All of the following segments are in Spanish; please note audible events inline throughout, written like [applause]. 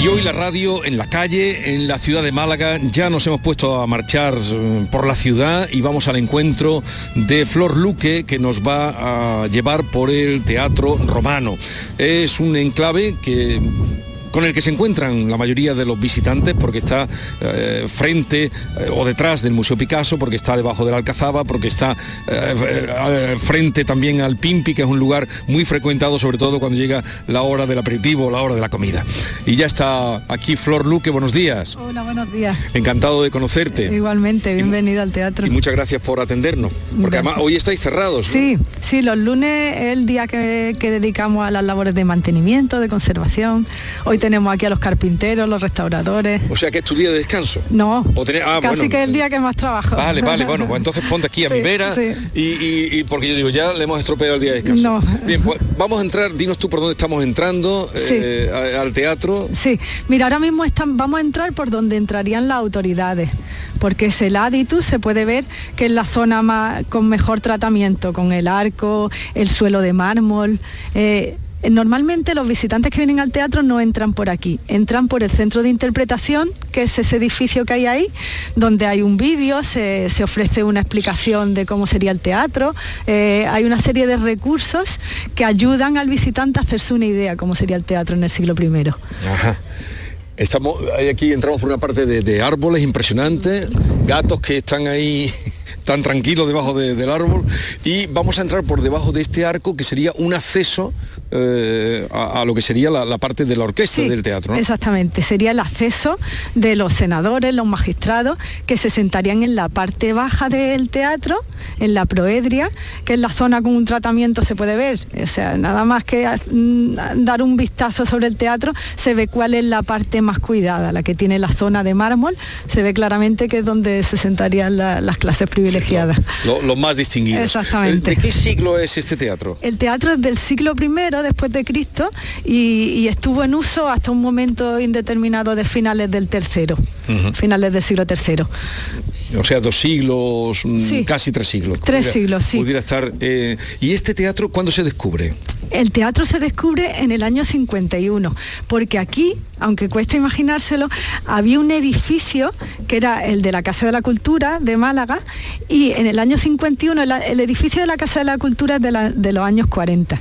Y hoy la radio en la calle, en la ciudad de Málaga, ya nos hemos puesto a marchar eh, por la ciudad y vamos al encuentro de Flor Luque que nos va a llevar por el Teatro Romano. Es un enclave que con el que se encuentran la mayoría de los visitantes porque está eh, frente eh, o detrás del Museo Picasso, porque está debajo de la Alcazaba, porque está eh, frente también al Pimpi, que es un lugar muy frecuentado, sobre todo cuando llega la hora del aperitivo o la hora de la comida. Y ya está aquí Flor Luque, buenos días. Hola, buenos días. Encantado de conocerte. Igualmente, bienvenido al teatro. Y muchas gracias por atendernos, porque además hoy estáis cerrados. Sí, sí, los lunes es el día que, que dedicamos a las labores de mantenimiento, de conservación. Hoy tenemos aquí a los carpinteros, los restauradores. O sea que es tu día de descanso. No, O tenés- ah, casi bueno. que es el día que más trabajo. Vale, vale, bueno, pues entonces ponte aquí a mi Sí, vera sí. y, y- y porque yo digo, ya le hemos estropeado el día de descanso. No. Bien, pues vamos a entrar, dinos tú por dónde estamos entrando eh, al teatro. Sí, mira, ahora mismo están, vamos a entrar por donde entrarían las autoridades, porque es el Aditus, se puede ver que es la zona más, con mejor tratamiento, con el arco, el suelo de mármol. eh, Normalmente los visitantes que vienen al teatro no entran por aquí, entran por el centro de interpretación, que es ese edificio que hay ahí, donde hay un vídeo, se, se ofrece una explicación de cómo sería el teatro, eh, hay una serie de recursos que ayudan al visitante a hacerse una idea cómo sería el teatro en el siglo I. Ajá. Estamos, aquí entramos por una parte de, de árboles impresionantes, gatos que están ahí tan tranquilos debajo de- del árbol y vamos a entrar por debajo de este arco que sería un acceso eh, a, a lo que sería la, la parte de la orquesta Sí, del teatro. ¿no? Exactamente, sería el acceso de los senadores, los magistrados, que se sentarían en la parte baja del teatro, en la proedria, que es la zona con un tratamiento se puede ver. O sea, nada más que mm, dar un vistazo sobre el teatro, se ve cuál es la parte más cuidada, la que tiene la zona de mármol, se ve claramente que es donde se sentarían la- las clases privilegiadas. Lo- más distinguidos. Exactamente. ¿De qué siglo es este teatro? El teatro es del siglo I después de Cristo y, y estuvo en uso hasta un momento indeterminado de finales del tercero, finales del siglo III. O sea, dos siglos, mm, Sí. casi tres siglos. Tres siglos, sí. Pudiera estar. eh, ¿Y este teatro cuándo se descubre? El teatro se descubre en el año 51, porque aquí, aunque cuesta imaginárselo, había un edificio que era el de la Casa de la Cultura de Málaga y en el año 51 el, el edificio de la Casa de la Cultura es de, la- de los años 40.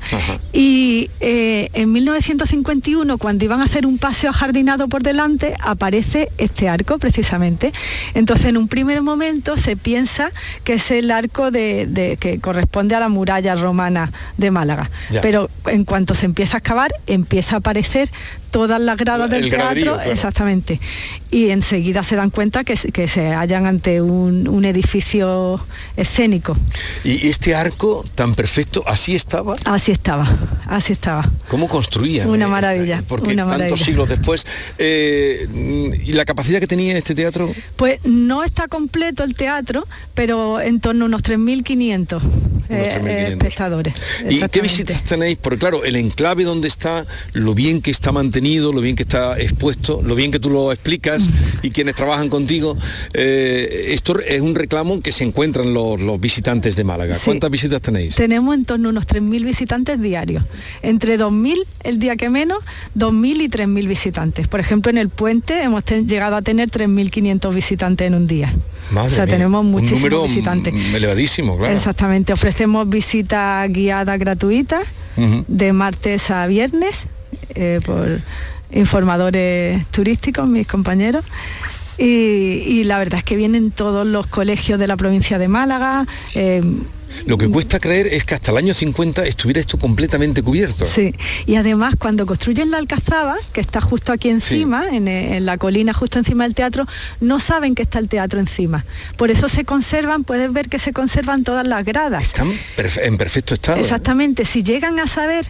Y eh, en 1951, cuando iban a hacer un paseo ajardinado por delante, aparece este arco precisamente. Entonces, en un primer momento se piensa que es el arco de, de- que corresponde a la muralla romana de Málaga. Ya. Pero en cuanto se empieza a excavar, empieza a aparecer todas las gradas El del teatro, claro. exactamente. Y enseguida se dan cuenta que, que se hallan ante un, un edificio escénico. ¿Y este arco tan perfecto, así estaba? Así estaba, así estaba. ¿Cómo construían? Una eh, maravilla, esta- porque una tantos maravilla. siglos después. eh, ¿Y la capacidad que tenía este teatro? Pues no está completo el teatro, pero en torno a unos 3.500 eh, 3.500. espectadores. ¿Y qué visitas tenéis? Porque claro, el enclave donde está, lo bien que está mantenido, lo bien que está expuesto, lo bien que tú lo explicas y quienes trabajan contigo, eh, esto es un reclamo que se encuentran los, los visitantes de Málaga. Sí. ¿Cuántas visitas tenéis? Tenemos en torno a unos 3.000 visitantes diarios. Entre 2.000 el día que menos, 2.000 y 3.000 visitantes. Por ejemplo, en el puente hemos ten- llegado a tener 3.500 visitantes en un día. Madre o sea, mía, tenemos un muchísimos número, visitantes. elevadísimo, claro. Exactamente, ofrecemos visitas guiadas gratuitas de martes a viernes eh, por informadores turísticos, mis compañeros. Y, y la verdad es que vienen todos los colegios de la provincia de Málaga. eh, Lo que cuesta creer es que hasta el año 50 estuviera esto completamente cubierto. Sí, y además cuando construyen la Alcazaba, que está justo aquí encima, en, en la colina justo encima del teatro, no saben que está el teatro encima. Por eso se conservan, puedes ver que se conservan todas las gradas. Están en perfecto estado. ¿eh? Exactamente, si llegan a saber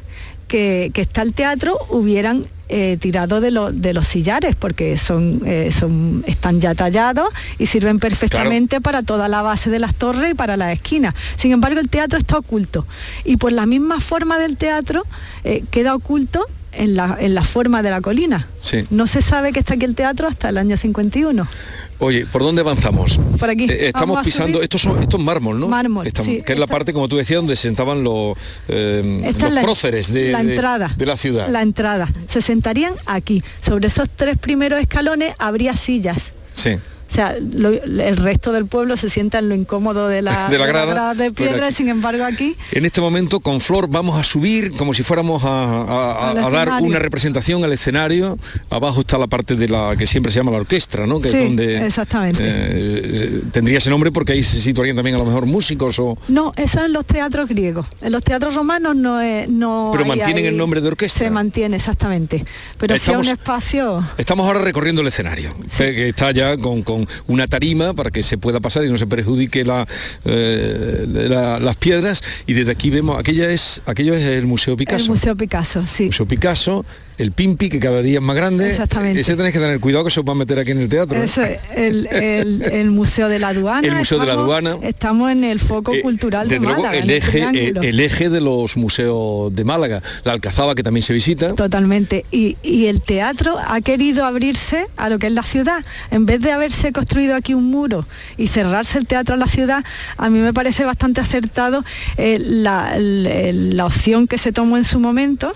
que, que está el teatro hubieran eh, tirado de, de, los sillares porque son, eh, son, están ya tallados y sirven perfectamente para toda la base de las torres y para las esquinas. Sin embargo, el teatro está oculto y por la misma forma del teatro eh, queda oculto en la, en la forma de la colina. No se sabe que está aquí el teatro hasta el año 51. Oye, ¿por dónde avanzamos? Por aquí. Eh, estamos pisando, estos son estos mármol, ¿no? Mármol, Que es la parte, como tú decías, donde se sentaban los, eh, próceres de la, entrada, de, la ciudad. La entrada. Se sentarían aquí. Sobre esos tres primeros escalones habría sillas. Sí. O sea, el resto del pueblo se sienta en lo incómodo de la, [laughs] de la grada, de, piedra, sin embargo aquí... En este momento con Flor vamos a subir como si fuéramos a, dar una representación al escenario. Abajo está la parte de la que siempre se llama la orquesta, ¿no? Que sí, es donde exactamente. Eh, tendría ese nombre porque ahí se situarían también a lo mejor músicos o... No, eso en los teatros griegos. En los teatros romanos no es... No Pero mantienen el nombre de orquesta. Se mantiene, exactamente. Pero si un espacio... Estamos ahora recorriendo el escenario, que está ya con una tarima para que se pueda pasar y no se perjudique eh, la, las piedras. Y desde aquí vemos, aquella es, aquello es el Museo Picasso. El Museo Picasso, sí. Museo Picasso, el Pimpi, que cada día es más grande. Exactamente. Ese tenés que tener cuidado que se os va a meter aquí en el teatro. ¿eh? el, Museo de la Aduana. El Museo de la Aduana. Estamos en el foco eh, cultural de Málaga. el, eje, el, eje de los museos de Málaga. La Alcazaba, que también se visita. Totalmente. Y, y el teatro ha querido abrirse a lo que es la ciudad. En vez de haberse construido aquí un muro y cerrarse el teatro a la ciudad, a mí me parece bastante acertado eh, la, la, opción que se tomó en su momento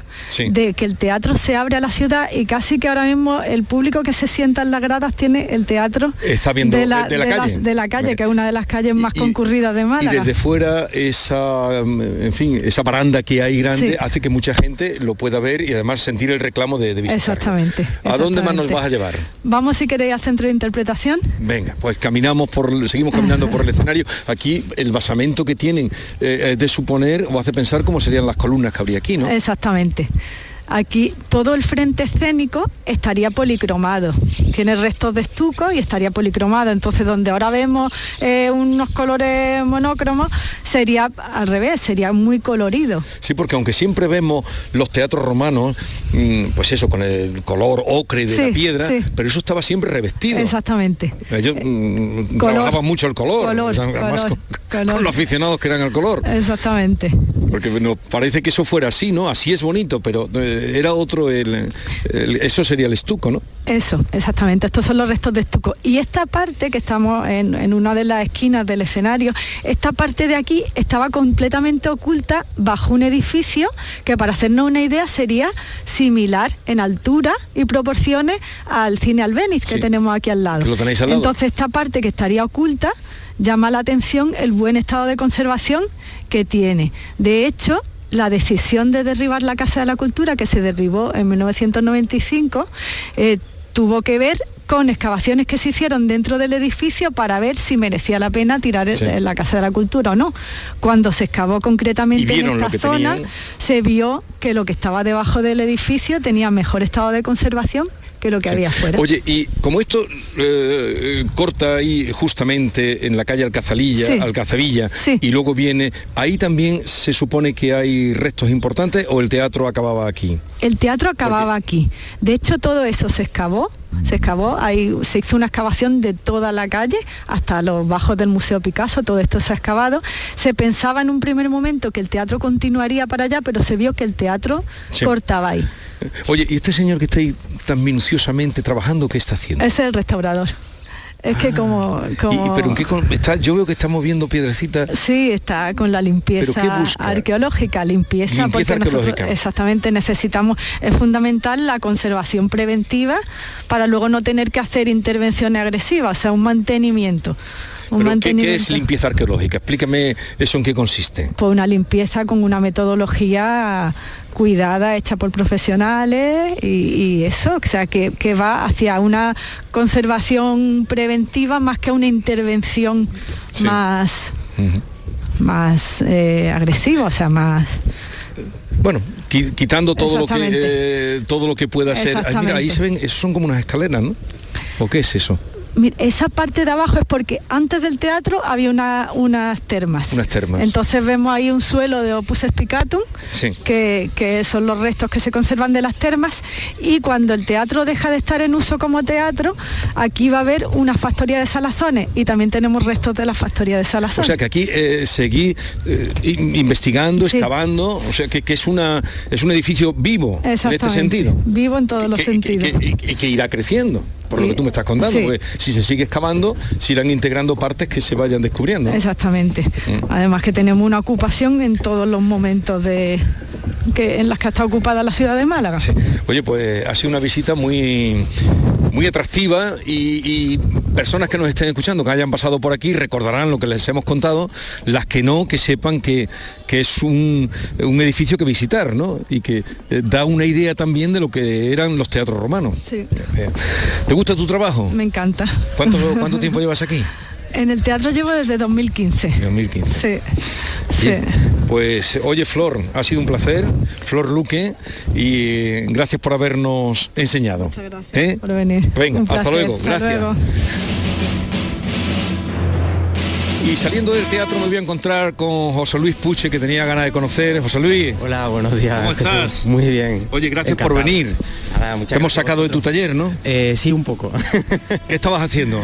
de que el teatro se abre a la ciudad y casi que ahora mismo el público que se sienta en las gradas tiene el teatro de, la, calle, de la calle que es una de las calles más concurridas de Málaga. Y desde fuera esa, en fin, esa baranda que hay grande hace que mucha gente lo pueda ver y además sentir el reclamo de, de Exactamente. ¿A dónde más nos vas a llevar? Vamos si queréis al centro de interpretación. Venga, pues caminamos por, seguimos caminando por el [laughs] escenario. Aquí el basamento que tienen eh, es de suponer o hace pensar cómo serían las columnas que habría aquí, ¿no? Exactamente. Aquí todo el frente escénico estaría policromado. Tiene restos de estuco y estaría policromado. Entonces, donde ahora vemos eh, unos colores monócromos, sería al revés, sería muy colorido. Sí, porque aunque siempre vemos los teatros romanos, mm, pues eso, con el color ocre de la piedra, pero eso estaba siempre revestido. Exactamente. Ellos mm, trabajaban mucho el color, con, los aficionados que eran el color. Exactamente. Porque nos parece que eso fuera así, ¿no? Así es bonito, pero eh, era otro, el, eso sería el estuco, ¿no? Eso, exactamente, estos son los restos de estuco. Y esta parte, que estamos en, una de las esquinas del escenario, esta parte de aquí estaba completamente oculta bajo un edificio que para hacernos una idea sería similar en altura y proporciones al cine Albéniz que tenemos aquí al lado. ¿Lo tenéis al lado? Entonces esta parte que estaría oculta llama la atención el buen estado de conservación que tiene. De hecho, la decisión de derribar la Casa de la Cultura, que se derribó en 1995, eh, tuvo que ver con excavaciones que se hicieron dentro del edificio para ver si merecía la pena tirar la Casa de la Cultura o no. Cuando se excavó concretamente en esta zona, se vio que lo que estaba debajo del edificio tenía mejor estado de conservación que lo que había fuera. Oye, y como esto eh, corta ahí justamente en la calle Alcazalilla, Alcazavilla, y luego viene, ahí también se supone que hay restos importantes o el teatro acababa aquí. El teatro acababa aquí. De hecho, todo eso se excavó se excavó, ahí se hizo una excavación de toda la calle hasta los bajos del Museo Picasso, todo esto se ha excavado. Se pensaba en un primer momento que el teatro continuaría para allá, pero se vio que el teatro cortaba ahí. Oye, ¿y este señor que está ahí tan minuciosamente trabajando, qué está haciendo? Es el restaurador. Es que como... ¿Pero en qué está, yo veo que está moviendo piedrecitas. Sí, está con la limpieza arqueológica, limpieza, porque nosotros exactamente necesitamos, es fundamental la conservación preventiva para luego no tener que hacer intervenciones agresivas, o sea, un mantenimiento. ¿qué, es limpieza arqueológica? Explícame eso en qué consiste. Pues una limpieza con una metodología cuidada, hecha por profesionales y, eso, o sea, que, va hacia una conservación preventiva más que una intervención más, más eh, agresiva, o sea, más... Bueno, quitando todo lo que eh, todo lo que pueda ser. ahí se ven, son como unas escaleras, ¿no? ¿O qué es eso? Esa parte de abajo es porque antes del teatro había una, unas termas. Unas termas. Entonces vemos ahí un suelo de Opus Spicatum, que, que, son los restos que se conservan de las termas, y cuando el teatro deja de estar en uso como teatro, aquí va a haber una factoría de salazones y también tenemos restos de la factoría de salazones. O sea que aquí eh, seguí eh, investigando, excavando, o sea que, que, es, una, es un edificio vivo en este sentido. Vivo en todos los sentidos. Y que irá creciendo por lo que tú me estás contando, porque si se sigue excavando, se irán integrando partes que se vayan descubriendo. Exactamente. Mm. Además que tenemos una ocupación en todos los momentos de que en las que está ocupada la ciudad de Málaga. Oye, pues ha sido una visita muy muy atractiva y, personas que nos estén escuchando, que hayan pasado por aquí, recordarán lo que les hemos contado, las que no, que sepan que, que es un, edificio que visitar, ¿no? Y que eh, da una idea también de lo que eran los teatros romanos. Sí. Eh, ¿Te gusta tu trabajo? Me encanta. ¿Cuánto, [laughs] cuánto tiempo llevas aquí? En el teatro llevo desde 2015. 2015. Sí. sí. Pues oye Flor, ha sido un placer, Flor Luque, y gracias por habernos enseñado. Muchas gracias ¿Eh? por venir. Venga, hasta luego. gracias. Y saliendo del teatro me voy a encontrar con José Luis Puche, que tenía ganas de conocer. José Luis. Hola, buenos días. ¿Cómo estás? Muy bien. Oye, gracias por venir. Te hemos sacado de tu taller, ¿no? Eh, sí, un poco. [laughs] ¿Qué estabas haciendo?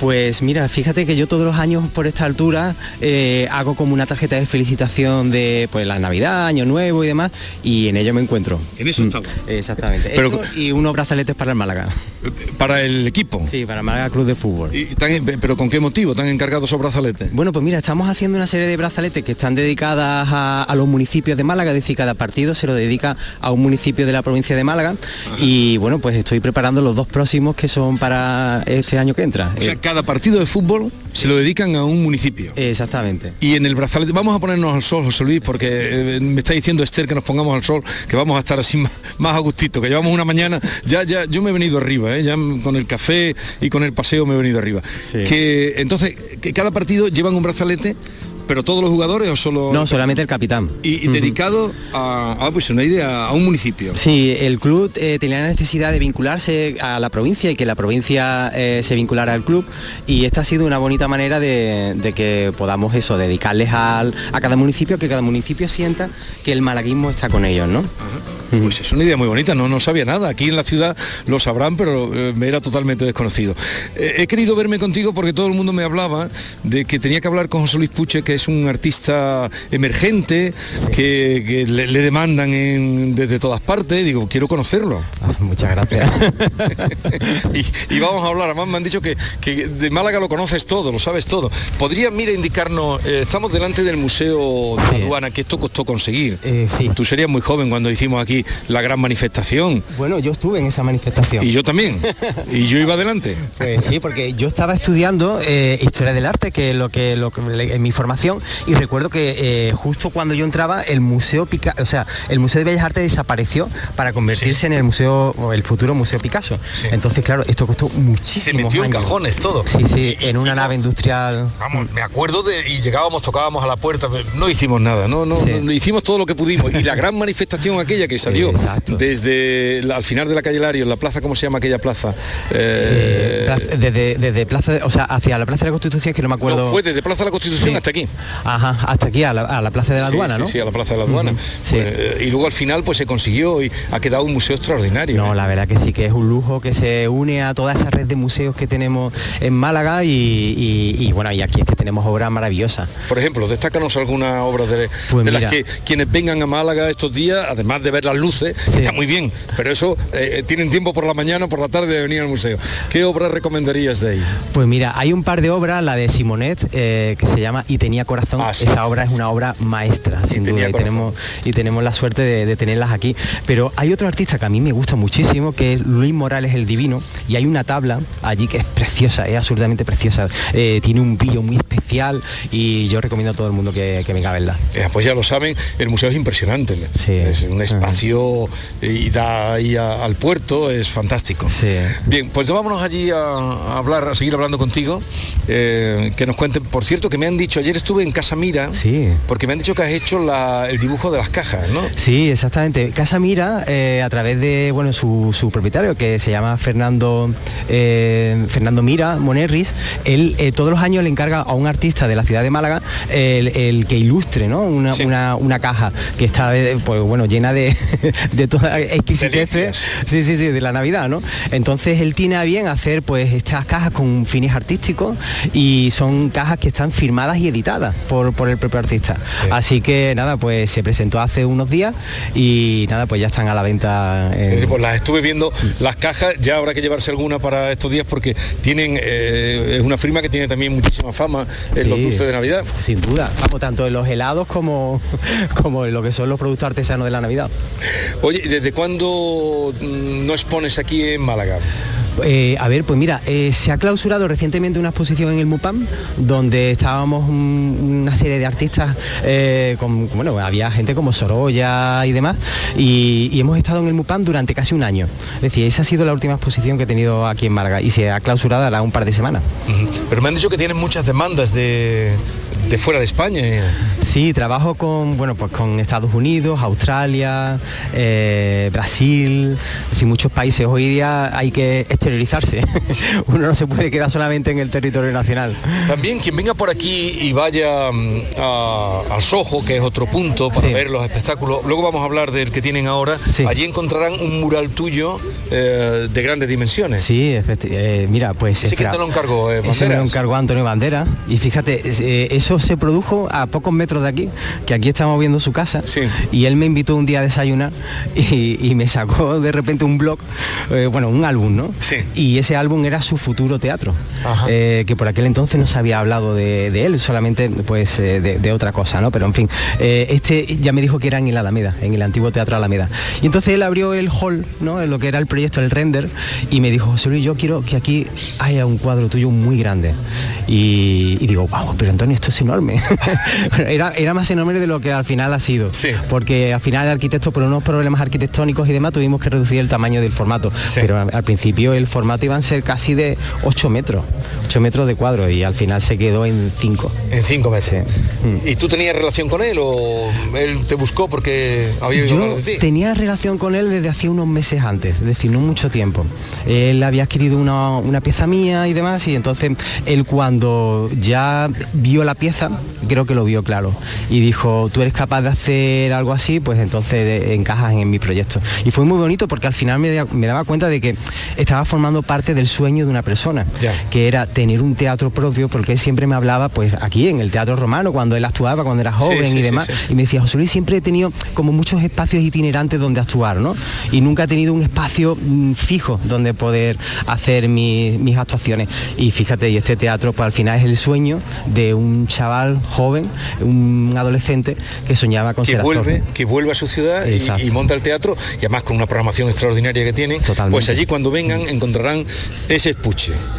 Pues mira, fíjate que yo todos los años por esta altura eh, hago como una tarjeta de felicitación de pues la Navidad, Año Nuevo y demás, y en ello me encuentro. En eso estaba. Mm, exactamente. Pero, y unos brazaletes para el Málaga. ¿Para el equipo? Sí, para el Málaga Club de Fútbol. ¿Y ¿Pero con qué motivo están encargados esos brazaletes? Bueno, pues mira, estamos haciendo una serie de brazaletes que están dedicadas a, los municipios de Málaga, es decir, cada partido se lo dedica a un municipio de la provincia de Málaga. Y bueno, pues estoy preparando los dos próximos que son para este año que entra. O sea, cada partido de fútbol se lo dedican a un municipio. Exactamente. Y en el brazalete, vamos a ponernos al sol, José Luis, porque eh, me está diciendo Esther que nos pongamos al sol, que vamos a estar así [laughs] más, más a gustito, que llevamos una mañana, ya, ya, yo me he venido arriba, ¿eh? ya con el café y con el paseo me he venido arriba. Que entonces, que cada partido llevan un brazalete ¿Pero todos los jugadores o solo...? No, solamente el capitán. ¿Y, dedicado a, pues una idea, a un municipio? Sí, el club eh, tenía la necesidad de vincularse a la provincia y que la provincia eh, se vinculara al club y esta ha sido una bonita manera de, que podamos eso, dedicarles a cada municipio, que cada municipio sienta que el malaguismo está con ellos, ¿no? [laughs] Pues es una idea muy bonita, no, no sabía nada. Aquí en la ciudad lo sabrán, pero eh, me era totalmente desconocido. he querido verme contigo porque todo el mundo me hablaba de que tenía que hablar con José Luis Puche, que es un artista emergente que, le, demandan desde todas partes. Digo, quiero conocerlo. Ah, muchas gracias. [laughs] y, vamos a hablar. Además me han dicho que, de Málaga lo conoces todo, lo sabes todo. ¿Podría, mira, indicarnos, eh, estamos delante del Museo de Aduana, que esto costó conseguir. Eh, sí. Tú serías muy joven cuando hicimos aquí la gran manifestación. Bueno, yo estuve en esa manifestación. Y yo también. [laughs] y yo iba adelante. Pues sí, porque yo estaba estudiando eh, historia del arte, que es lo que, lo que en mi formación y recuerdo que eh, justo cuando yo entraba el museo Pica o sea, el Museo de Bellas Artes desapareció para convertirse en el museo o el futuro Museo Picasso. Entonces, claro, esto costó muchísimo. Se metió en cajones todo. Sí, sí, en una nave industrial. Vamos, me acuerdo de y llegábamos, tocábamos a la puerta, no hicimos nada, no, no, hicimos todo lo que pudimos. Y la gran manifestación aquella que salió desde al final de la calle Lario, en la plaza, ¿cómo se llama aquella plaza? Eh, desde, desde, plaza, o sea, hacia la Plaza de la Constitución, que no me acuerdo. fue desde Plaza de la Constitución hasta aquí. Ajá, hasta aquí, a la, Plaza de la Aduana, ¿no? Sí, a la Plaza de la Aduana. Pues, eh, y luego al final pues se consiguió y ha quedado un museo extraordinario. No, ¿eh? la verdad que sí, que es un lujo que se une a toda esa red de museos que tenemos en Málaga y, bueno, y aquí es que tenemos obras maravillosas. Por ejemplo, destácanos alguna obra de, pues de las que quienes vengan a Málaga estos días, además de ver las luces, está muy bien, pero eso eh, tienen tiempo por la mañana, por la tarde de venir al museo. ¿Qué obras recomendarías de ahí? Pues mira, hay un par de obras, la de Simonet, que se llama Y tenía corazón Ah, esa obra es una obra maestra, sin duda, y tenemos, y tenemos la suerte de, tenerlas aquí. Pero hay otro artista que a mí me gusta muchísimo, que es Luis Morales el Divino, y hay una tabla allí que es preciosa, es absolutamente preciosa. Eh, tiene un brillo muy especial y yo recomiendo a todo el mundo que, que venga a verla. pues ya lo saben, el museo es impresionante. Es un espacio y da ahí al puerto, es fantástico. Bien, pues vámonos allí a, hablar, a seguir hablando contigo, que nos cuenten, por cierto, que me han dicho, ayer estuve en Casa Mira, sí. porque me han dicho que has hecho el dibujo de las cajas, ¿no? Sí, exactamente. Casa Mira, a través de bueno su, su propietario, que se llama Fernando, Fernando Mira Monerris, él todos los años le encarga a un artista de la ciudad de Málaga el, que ilustre ¿no? una, una, caja que está pues, bueno, llena de, [laughs] de toda exquisitez sí, sí, sí, de la Navidad. ¿no? Entonces él tiene a bien hacer pues estas cajas con fines artísticos y son cajas que están firmadas y editadas por, por el propio artista. Así que nada, pues se presentó hace unos días y nada, pues ya están a la venta. pues las estuve viendo, las cajas, ya habrá que llevarse alguna para estos días porque tienen, eh, es una firma que tiene también muchísima fama en los dulces de Navidad. Sin duda, vamos, tanto en los helados como, [laughs] como en lo que son los productos artesanos de la Navidad. Oye, ¿desde cuándo mm, no expones aquí en Málaga? Eh, a ver, pues mira, eh, se ha clausurado recientemente una exposición en el MUPAM donde estábamos una serie de artistas, eh, con, bueno, había gente como Sorolla y demás, y, hemos estado en el MUPAM durante casi un año. Es decir, esa ha sido la última exposición que he tenido aquí en Málaga y se ha clausurado a un par de semanas. Pero me han dicho que tienen muchas demandas de, de fuera de España. Sí, trabajo con, bueno, pues con Estados Unidos, Australia, eh, Brasil, en muchos países. Hoy día hay que exteriorizarse. [laughs] Uno no se puede quedar solamente en el territorio nacional. También quien venga por aquí y vaya mm, al Soho, que es otro punto para ver los espectáculos, luego vamos a hablar del que tienen ahora, allí encontrarán un mural tuyo eh, de grandes dimensiones. Sí, eh, mira, pues... Sí que te lo encargó, eh, me lo encargó Antonio Bandera. Y fíjate, eso se produjo a pocos metros de aquí, que aquí estamos viendo su casa, y él me invitó un día a desayunar y, me sacó de repente un blog, eh, bueno, un álbum, ¿no? Y ese álbum era su futuro teatro, eh, que por aquel entonces no se había hablado de, él, solamente pues eh, de, otra cosa, ¿no? Pero en fin, este ya me dijo que era en el Alameda, en el antiguo Teatro Alameda. Y entonces él abrió el hall, ¿no? En lo que era el proyecto, el render, y me dijo, José Luis, yo quiero que aquí haya un cuadro tuyo muy grande. Y, digo, wow, pero Antonio, esto es enorme. [laughs] era, era más enorme de lo que al final ha sido. Porque al final el arquitecto, por unos problemas arquitectónicos y demás, tuvimos que reducir el tamaño del formato. Pero al, principio el formato iba a ser casi de 8 metros, 8 metros de cuadro y al final se quedó en 5. En 5 meses. ¿Y tú tenías relación con él o él te buscó porque había Yo tenía relación con él desde hacía unos meses antes, es decir, no mucho tiempo. Él había adquirido una, una pieza mía y demás y entonces él cuando ya vio la pieza creo que lo vio claro y dijo, tú eres capaz de hacer algo así, pues entonces encajas en mi proyecto. Y fue muy bonito porque al final me, daba cuenta de que estaba formando parte del sueño de una persona, que era tener un teatro propio, porque él siempre me hablaba, pues aquí en el Teatro Romano, cuando él actuaba, cuando era joven y demás, y me decía, José Luis, siempre he tenido como muchos espacios itinerantes donde actuar, ¿no? Y nunca he tenido un espacio mm, fijo donde poder hacer mis actuaciones. Y fíjate, y este teatro, pues al final es el sueño de un chaval joven, un adolescente que soñaba con que ser vuelve, Que vuelve a su ciudad y, monta el teatro, y además con una programación extraordinaria que tiene, pues allí cuando vengan encontrarán ese espuche, [laughs]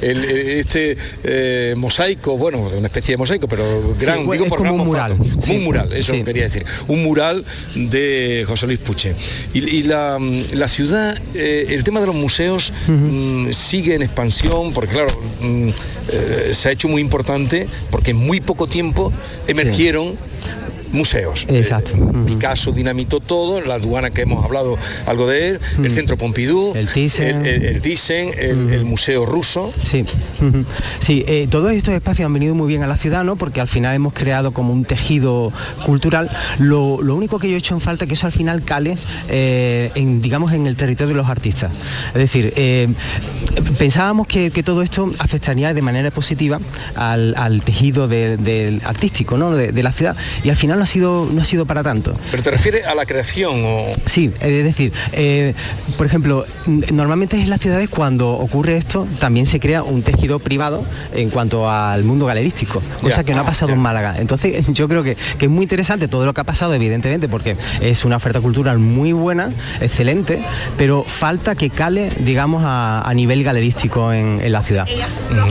este eh, mosaico, bueno, una especie de mosaico, pero gran, digo por como un mural. un mural, eso quería decir, un mural de José Luis Puche. Y, la, ciudad, eh, el tema de los museos mm, sigue en expansión, porque claro, mm, eh, se ha hecho muy importante, porque en muy poco tiempo emergieron museos. Exacto. Eh, Picasso dinamitó todo, la aduana que hemos hablado algo de él, el Centro Pompidou, el Thyssen, el, el, Museo Ruso. Sí, sí eh, todos estos espacios han venido muy bien a la ciudad, ¿no? Porque al final hemos creado como un tejido cultural. Lo, único que yo he hecho en falta es que eso al final cale eh, en, digamos, en el territorio de los artistas. Es decir, pensábamos que, todo esto afectaría de manera positiva al, tejido del artístico, ¿no? de la ciudad. Y al final no ha sido, no ha sido para tanto. ¿Pero te refieres a la creación o...? Sí, es decir, eh, por ejemplo, normalmente en las ciudades cuando ocurre esto también se crea un tejido privado en cuanto al mundo galerístico, cosa que no ha pasado en Málaga. Entonces [laughs] yo creo que, es muy interesante todo lo que ha pasado, evidentemente, porque es una oferta cultural muy buena, excelente, pero falta que cale, digamos, a, nivel galerístico en, la ciudad.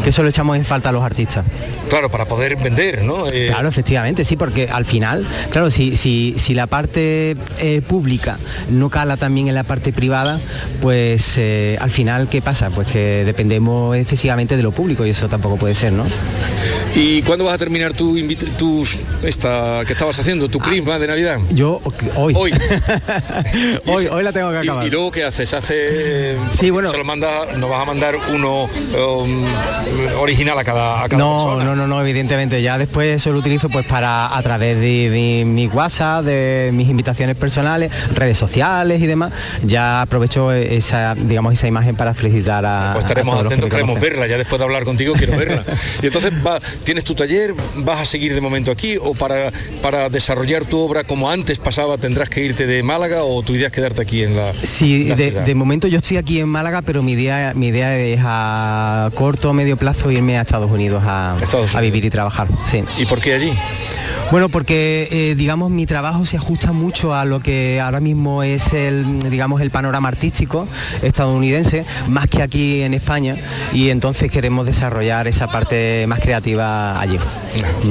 Que eso lo echamos en falta a los artistas. Claro, para poder vender, ¿no? Eh, claro, efectivamente, sí, porque al final claro, si, si, si la parte eh, pública no cala también en la parte privada, pues eh, al final, ¿qué pasa? Pues que dependemos excesivamente de lo público y eso tampoco puede ser, ¿no? ¿Y cuándo vas a terminar tu, tu esta que estabas haciendo, tu crisma de Navidad? Yo hoy. Hoy. [laughs] hoy, hoy la tengo que acabar. ¿Y, luego qué haces? ¿Hace sí, bueno, se lo manda, nos vas a mandar uno um, original a cada, a cada no, persona? No, no, no, evidentemente. Ya después eso lo utilizo pues para a través de, mi WhatsApp, de mis invitaciones personales, redes sociales y demás. Ya aprovecho esa, digamos, esa imagen para felicitar a. Pues estaremos atentos, queremos verla. Ya después de hablar contigo quiero verla. [laughs] y entonces va, tienes tu taller, vas a seguir de momento aquí o para, para desarrollar tu obra como antes pasaba tendrás que irte de Málaga o tu idea es quedarte aquí en la. Sí, de, momento yo estoy aquí en Málaga, pero mi idea, mi idea es a corto o medio plazo irme a Estados Unidos a, a vivir y trabajar. Sí. ¿Y por qué allí? Bueno, porque eh, digamos mi trabajo se ajusta mucho a lo que ahora mismo es el digamos el panorama artístico estadounidense, más que aquí en España, y entonces queremos desarrollar esa parte más creativa allí.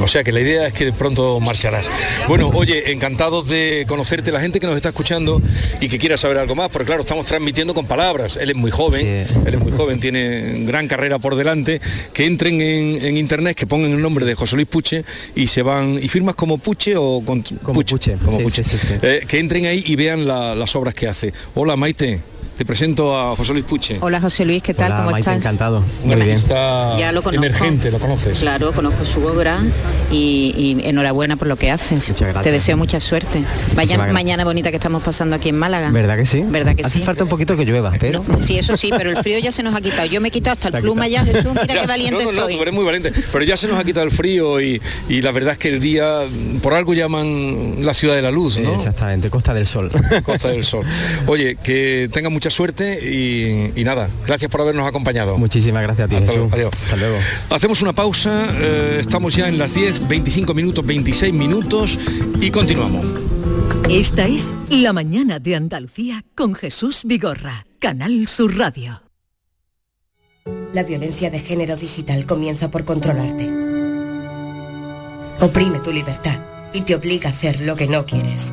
O sea que la idea es que de pronto marcharás. Bueno, oye, encantados de conocerte, la gente que nos está escuchando y que quiera saber algo más, porque claro, estamos transmitiendo con palabras. Él es muy joven, él es muy joven, tiene gran carrera por delante, que entren en, internet, que pongan el nombre de José Luis Puche y se van y firman como Puche o con como Puche, como Puche. Eh, que entren ahí y vean las obras que hace. Hola Maite. Te presento a José Luis Puche. Hola José Luis, ¿qué tal? ¿Cómo estás? Encantado. Muy bien. ya lo conozco. emergente, lo conoces. Claro, conozco su obra y, enhorabuena por lo que haces. Muchas gracias. Te deseo mucha suerte. Vaya mañana bonita que estamos pasando aquí en Málaga. ¿Verdad que sí? ¿Verdad que Hace falta un poquito que llueva, pero... sí, eso sí, pero el frío ya se nos ha quitado. Yo me he quitado hasta el pluma ya, Jesús, mira [laughs] qué valiente no, no, estoy. tú eres muy valiente. Pero ya se nos ha quitado el frío y, la verdad es que el día, por algo llaman la ciudad de la luz, ¿no? exactamente, Costa del Sol. Costa del Sol. [laughs] Oye, que tenga mucha suerte y y, nada, gracias por habernos acompañado. Muchísimas gracias a ti. Hasta, Adiós. Hasta luego. Hacemos una pausa, eh, estamos ya en las 10, 25 minutos, 26 minutos y continuamos. Esta es La Mañana de Andalucía con Jesús Vigorra, Canal Sur Radio. La violencia de género digital comienza por controlarte. Oprime tu libertad y te obliga a hacer lo que no quieres.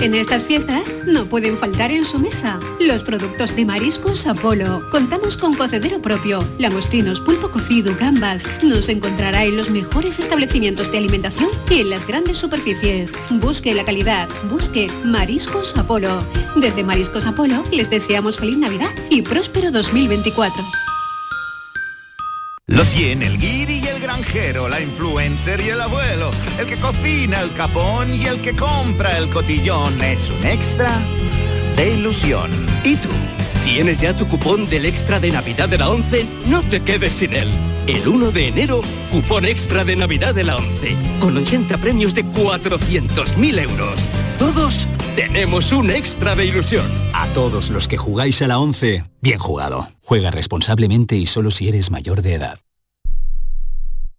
En estas fiestas no pueden faltar en su mesa los productos de Mariscos Apolo. Contamos con cocedero propio, langostinos, pulpo cocido, gambas. Nos encontrará en los mejores establecimientos de alimentación y en las grandes superficies. Busque la calidad, busque Mariscos Apolo. Desde Mariscos Apolo les deseamos feliz Navidad y próspero 2024. Lo tiene el guiri la influencer y el abuelo, el que cocina el capón y el que compra el cotillón. Es un extra de ilusión. ¿Y tú? ¿Tienes ya tu cupón del extra de Navidad de la 11? No te quedes sin él. El 1 de enero, cupón extra de Navidad de la 11, con 80 premios de 400.000 euros. Todos tenemos un extra de ilusión. A todos los que jugáis a la 11, bien jugado. Juega responsablemente y solo si eres mayor de edad.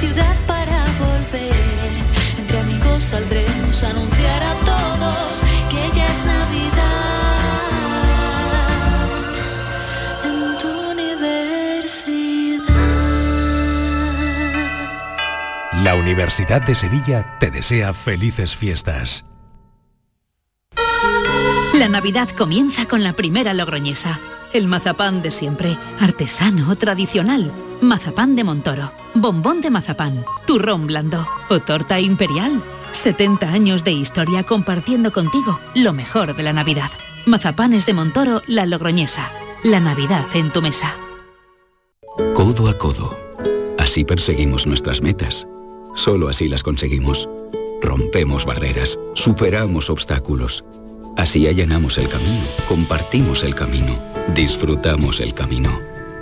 ciudad para volver. Entre amigos saldremos a anunciar a todos que ya es Navidad. En tu universidad. La Universidad de Sevilla te desea felices fiestas. La Navidad comienza con la primera logroñesa. El mazapán de siempre, artesano, tradicional. Mazapán de Montoro, bombón de mazapán, turrón blando o torta imperial. 70 años de historia compartiendo contigo lo mejor de la Navidad. Mazapanes de Montoro, la logroñesa. La Navidad en tu mesa. Codo a codo. Así perseguimos nuestras metas. Solo así las conseguimos. Rompemos barreras, superamos obstáculos. Así allanamos el camino, compartimos el camino, disfrutamos el camino.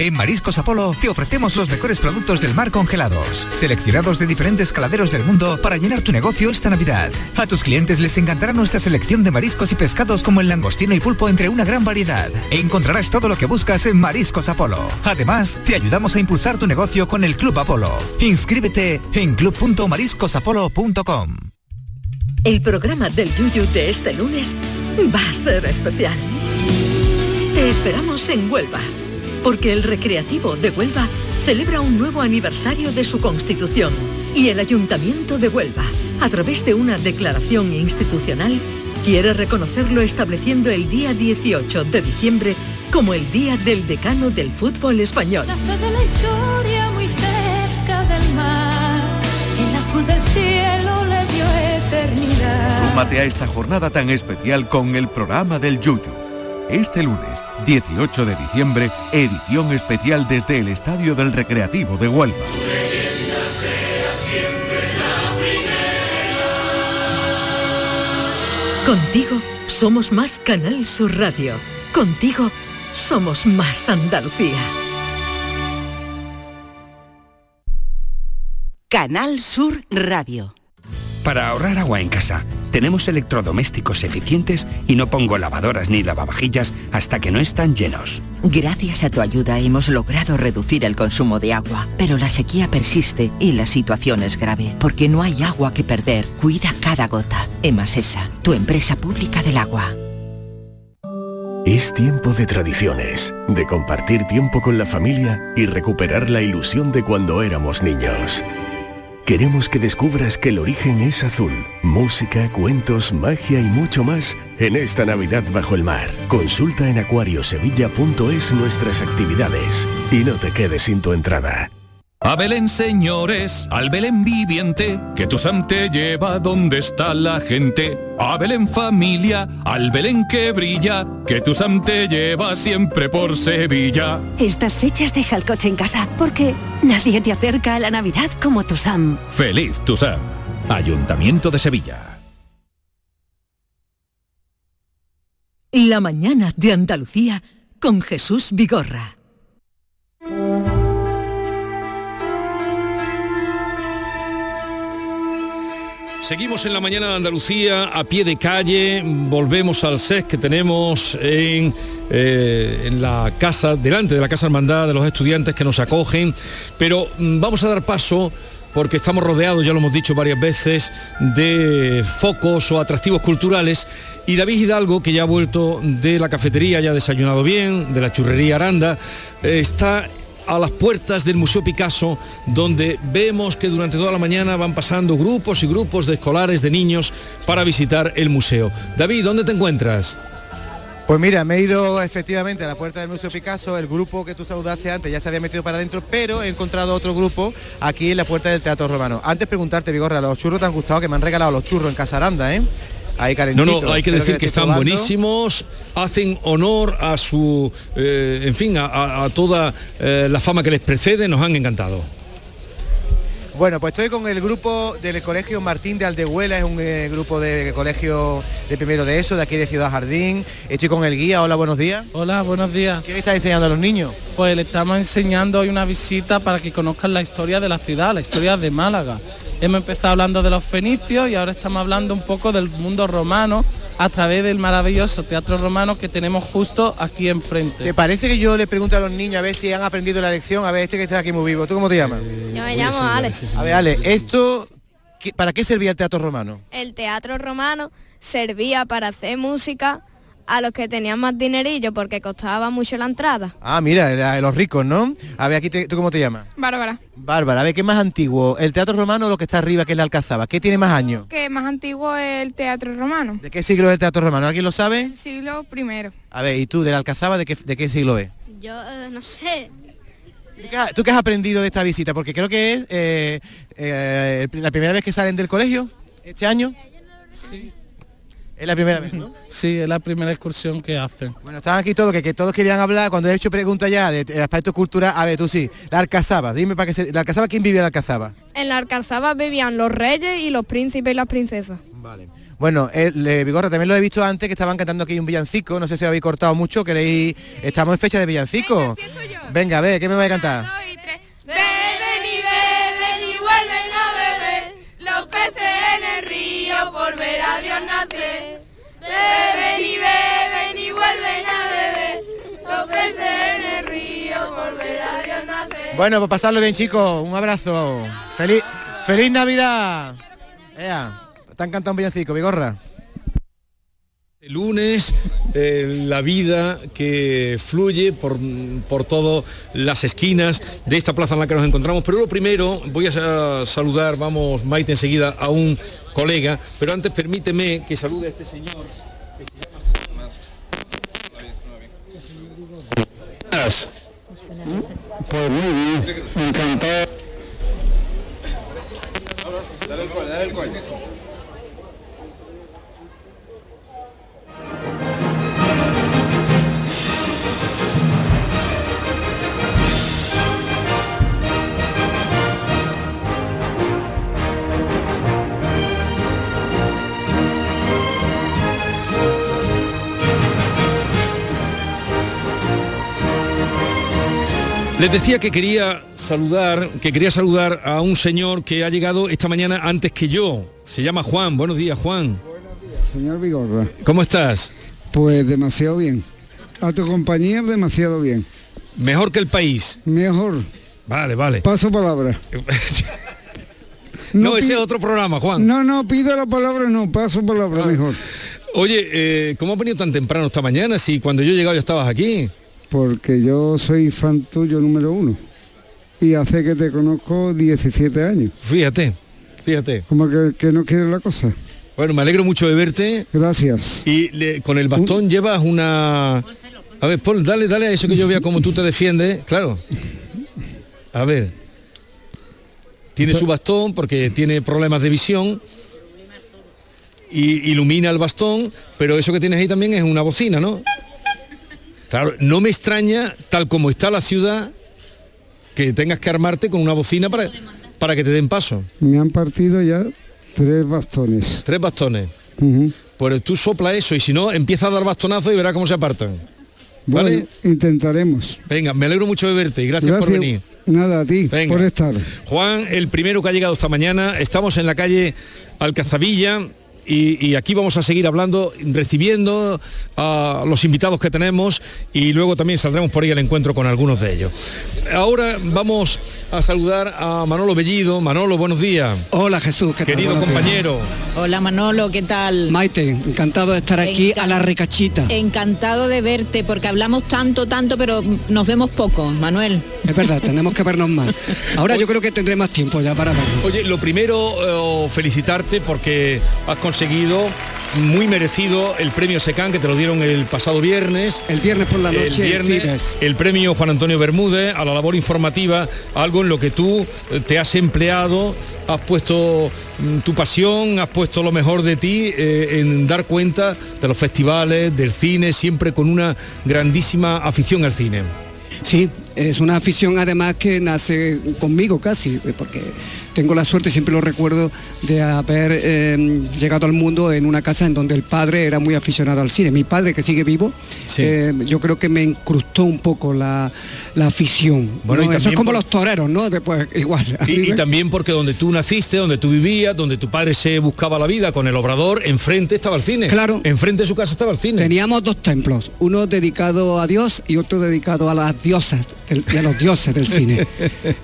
En Mariscos Apolo te ofrecemos los mejores productos del mar congelados, seleccionados de diferentes caladeros del mundo para llenar tu negocio esta Navidad. A tus clientes les encantará nuestra selección de mariscos y pescados como el langostino y pulpo entre una gran variedad. Encontrarás todo lo que buscas en Mariscos Apolo. Además, te ayudamos a impulsar tu negocio con el Club Apolo. Inscríbete en club.mariscosapolo.com. El programa del Yuyu de este lunes va a ser especial. Te esperamos en Huelva, porque el Recreativo de Huelva celebra un nuevo aniversario de su constitución y el Ayuntamiento de Huelva, a través de una declaración institucional, quiere reconocerlo estableciendo el día 18 de diciembre como el Día del Decano del Fútbol Español. De la historia muy cerca del mar. El azul del cielo le dio eternidad. Súmate a esta jornada tan especial con el programa del Yuyu. Este lunes, 18 de diciembre, edición especial desde el Estadio del Recreativo de Huelva. Contigo somos más Canal Sur Radio. Contigo somos más Andalucía. Canal Sur Radio. Para ahorrar agua en casa, tenemos electrodomésticos eficientes y no pongo lavadoras ni lavavajillas hasta que no están llenos. Gracias a tu ayuda hemos logrado reducir el consumo de agua, pero la sequía persiste y la situación es grave, porque no hay agua que perder. Cuida cada gota. Emasesa, tu empresa pública del agua. Es tiempo de tradiciones, de compartir tiempo con la familia y recuperar la ilusión de cuando éramos niños. Queremos que descubras que el origen es azul. Música, cuentos, magia y mucho más en esta Navidad bajo el mar. Consulta en acuariosevilla.es nuestras actividades y no te quedes sin tu entrada. A Belén, señores, al Belén viviente, que tu Sam te lleva donde está la gente. A Belén, familia, al Belén que brilla, que tu Sam te lleva siempre por Sevilla. Estas fechas deja el coche en casa, porque nadie te acerca a la Navidad como tu Sam. Feliz tu Sam. Ayuntamiento de Sevilla. La mañana de Andalucía con Jesús Vigorra. Seguimos en la mañana de Andalucía a pie de calle, volvemos al SES que tenemos en, eh, en la casa, delante de la Casa Hermandad de los estudiantes que nos acogen, pero mm, vamos a dar paso porque estamos rodeados, ya lo hemos dicho varias veces, de focos o atractivos culturales. Y David Hidalgo, que ya ha vuelto de la cafetería, ya ha desayunado bien, de la churrería Aranda, eh, está a las puertas del Museo Picasso, donde vemos que durante toda la mañana van pasando grupos y grupos de escolares, de niños, para visitar el museo. David, ¿dónde te encuentras? Pues mira, me he ido efectivamente a la puerta del Museo Picasso, el grupo que tú saludaste antes ya se había metido para adentro, pero he encontrado otro grupo aquí en la puerta del Teatro Romano. Antes preguntarte, Vigorra, los churros te han gustado, que me han regalado los churros en Casaranda, ¿eh? Ahí no, no, hay que decir que, están buenísimos, hacen honor a su, en fin, a, toda la fama que les precede, nos han encantado. Bueno, pues estoy con el grupo del Colegio Martín de Aldehuela, es un eh, grupo de colegio de primero de eso, de aquí de Ciudad Jardín. Estoy con el guía, hola, buenos días. Hola, buenos días. ¿Qué le está enseñando a los niños? Pues le estamos enseñando hoy una visita para que conozcan la historia de la ciudad, la historia de Málaga. Hemos empezado hablando de los fenicios y ahora estamos hablando un poco del mundo romano a través del maravilloso teatro romano que tenemos justo aquí enfrente. ¿Te parece que yo le pregunto a los niños a ver si han aprendido la lección? A ver, este que está aquí muy vivo, ¿tú cómo te llamas? Yo me llamo Ale. A ver, Ale, esto, ¿qué- ¿para qué servía el teatro romano? El teatro romano servía para hacer música a los que tenían más dinerillo porque costaba mucho la entrada. Ah, mira, era los ricos, ¿no? A ver, aquí te- ¿tú cómo te llamas? Bárbara, Bárbara, a ver, ¿qué es más antiguo? ¿El teatro romano o lo que está arriba, que es la Alcazaba? ¿Qué tiene más años? que más antiguo es el teatro romano, ¿De qué siglo es el teatro romano? ¿Alguien lo sabe? el siglo primero. A ver, ¿y tú, de la Alcazaba, de qué, de qué siglo es? Yo eh, no sé. ¿Tú qué has- ¿Tú qué has aprendido de esta visita? Porque creo que es eh, eh, la primera vez que salen del colegio, este año. Sí. Es la primera vez, ¿no? Sí, es la primera excursión que hacen. Bueno, estaban aquí todos, que, que todos querían hablar, cuando he hecho preguntas ya de, de aspecto cultural, a ver, tú sí, la Alcazaba, dime para qué se... ¿La Alcazaba quién vive en la Alcazaba? En la Alcazaba vivían los reyes y los príncipes y las princesas. Bueno, el, eh, Vigorra, también lo he visto antes que estaban cantando aquí un villancico, no sé si habéis cortado mucho, queréis... Estamos en fecha de villancico. Venga, a ver, ¿qué me vais a cantar? Por ver a Dios nacer. Beben y beben y vuelven a beber los peces en el río por ver a Dios nacer. Bueno, pues pasarlo bien, chicos, un abrazo. ¡Feliz, feliz Navidad! Ea, están cantando un villancico, Vigorra. El lunes, eh, la vida que fluye por, por todas las esquinas de esta plaza en la que nos encontramos. Pero lo primero, voy a sa- saludar, vamos, Maite, enseguida a un colega, pero antes permíteme que salude a este señor. que se llama- Pues muy bien, encantado. Les decía que quería saludar, que quería saludar a un señor que ha llegado esta mañana antes que yo. Se llama Juan. Buenos días, Juan. Señor Vigorra, ¿Cómo estás? pues demasiado bien. A tu compañía demasiado bien. Mejor que el país. Mejor. Vale, vale. Paso palabra. [laughs] No, ese es otro programa, Juan. No, no, pide la palabra, no, paso palabra mejor. Oye, eh, ¿cómo has venido tan temprano esta mañana si cuando yo he llegado ya estabas aquí? Porque yo soy fan tuyo número uno. Y hace que te conozco 17 años. Fíjate, fíjate. Como que, que no quieres la cosa. Bueno, me alegro mucho de verte. Gracias. Y le- con el bastón llevas una... A ver, pon, dale, dale a eso que yo vea cómo tú te defiendes. Claro. A ver. Tiene su bastón porque tiene problemas de visión. Y ilumina el bastón, pero eso que tienes ahí también es una bocina, ¿no? Claro, no me extraña, tal como está la ciudad, que tengas que armarte con una bocina para, para que te den paso. Me han partido ya tres bastones. Tres bastones. Ujú. Pues tú sopla eso y si no, empieza a dar bastonazos y verás cómo se apartan. ¿Vale? Bueno, intentaremos. Venga, me alegro mucho de verte y gracias, por venir. Nada, a ti, Venga. por estar. Juan, el primero que ha llegado esta mañana, estamos en la calle Alcazabilla y, y aquí vamos a seguir hablando, recibiendo a los invitados que tenemos y luego también saldremos por ahí al encuentro con algunos de ellos. Ahora vamos a saludar a Manolo Bellido. Manolo, buenos días. Hola Jesús, ¿qué tal? Querido Buenos días. compañero. Hola Manolo, ¿qué tal? Maite, encantado de estar aquí Enca- a la recachita. Encantado de verte porque hablamos tanto, tanto, pero nos vemos poco, Manuel. Es verdad, tenemos que vernos más. Ahora yo creo que tendré más tiempo ya para vernos. Oye, lo primero, eh, felicitarte porque has conseguido muy merecido el premio SECAN que te lo dieron el pasado viernes. El viernes por la El noche, viernes, Fibes. el premio Juan Antonio Bermúdez a la labor informativa, algo en lo que tú eh, te has empleado, has puesto mm, tu pasión, has puesto lo mejor de ti eh, en dar cuenta de los festivales, del cine, siempre con una grandísima afición al cine. Sí, Es una afición además que nace conmigo casi, eh, porque tengo la suerte, siempre lo recuerdo, de haber eh, llegado al mundo en una casa en donde el padre era muy aficionado al cine. Mi padre, que sigue vivo, eh, yo creo que me incrustó un poco la, la afición. Bueno, ¿no? y Eso es como por- los toreros, ¿no? Después, [laughs] igual. Y, y también porque donde tú naciste, donde tú vivías, donde tu padre se buscaba la vida con el obrador, enfrente estaba el cine. Claro. Enfrente de su casa estaba el cine. Teníamos dos templos, uno dedicado a Dios y otro dedicado a las diosas del- a los dioses del cine.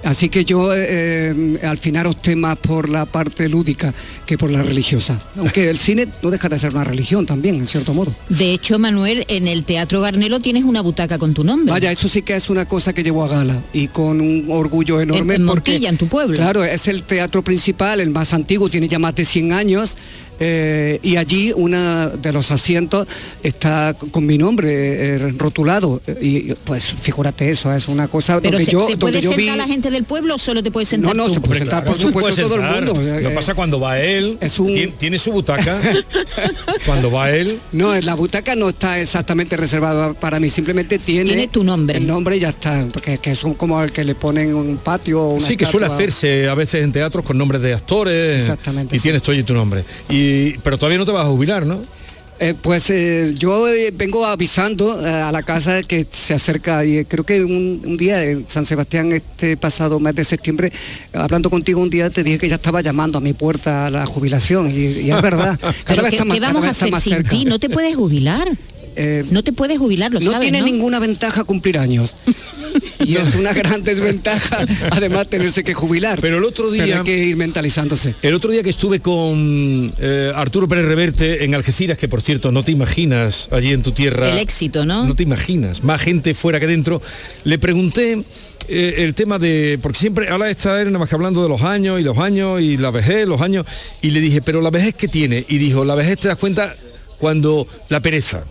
Así que yo eh, al final opté más por la parte lúdica que por la religiosa. Aunque el cine no deja de ser una religión también, en cierto modo. De hecho, Manuel, en el Teatro Garnelo tienes una butaca con tu nombre. Vaya, eso sí que es una cosa que llevo a gala y con un orgullo enorme. En- en porque, Montilla, en tu pueblo. Claro, es el teatro principal, el más antiguo, tiene ya más de 100 años. Eh, y allí uno de los asientos está con mi nombre eh, rotulado y pues figúrate eso es una cosa Pero donde se, yo ¿se puede donde yo sentar vi la gente del pueblo o solo te puedes sentar No, no, tú? se puede sentar, por supuesto, todo el mundo. sentar. Lo Eh, que pasa cuando va él, es un- tien- tiene su butaca, [laughs] cuando va él, No, la butaca no está exactamente reservada para mí, simplemente tiene, Tiene tu nombre. El nombre y ya está, porque que son como el que le ponen un patio o una sí, que suele hacerse a veces en teatros con nombres de actores. Exactamente, Y sí. tienes tú allí tu nombre. Y, pero todavía no te vas a jubilar, ¿no? Eh, pues eh, yo eh, vengo avisando a la casa que se acerca y creo que un, un día en San Sebastián este pasado mes de septiembre, hablando contigo un día te dije que ya estaba llamando a mi puerta a la jubilación y, y es verdad. [laughs] Cada Pero vez ¿qué, está más- qué vamos a hacer sin cerca. ti? No te puedes jubilar. [laughs] no te puedes jubilar, lo no sabes, tiene ¿no? ninguna ventaja cumplir años. [laughs] Y es una gran desventaja, además tenerse que jubilar. Pero el otro día- hay que ir mentalizándose. El otro día que estuve con eh, Arturo Pérez Reverte en Algeciras, que por cierto no te imaginas allí en tu tierra. El éxito, ¿no? No te imaginas, más gente fuera que dentro. Le pregunté eh, el tema de, porque siempre ahora está él nada más que hablando de los años y los años y la vejez, los años, y le dije, pero la vejez que tiene, y dijo, la vejez te das cuenta cuando la pereza.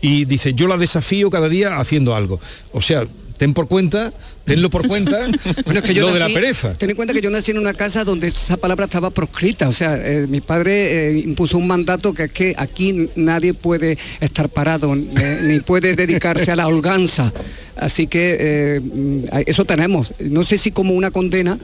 Y dice, yo la desafío cada día haciendo algo. O sea, ten por cuenta, tenlo por cuenta, [laughs] Bueno, es que yo lo de la pereza. Ten en cuenta que yo nací en una casa donde esa palabra estaba proscrita. O sea, eh, mi padre eh, impuso un mandato que es que aquí nadie puede estar parado, eh, ni puede dedicarse a la holganza. Así que eh, mm, eso tenemos. No sé si como una condena.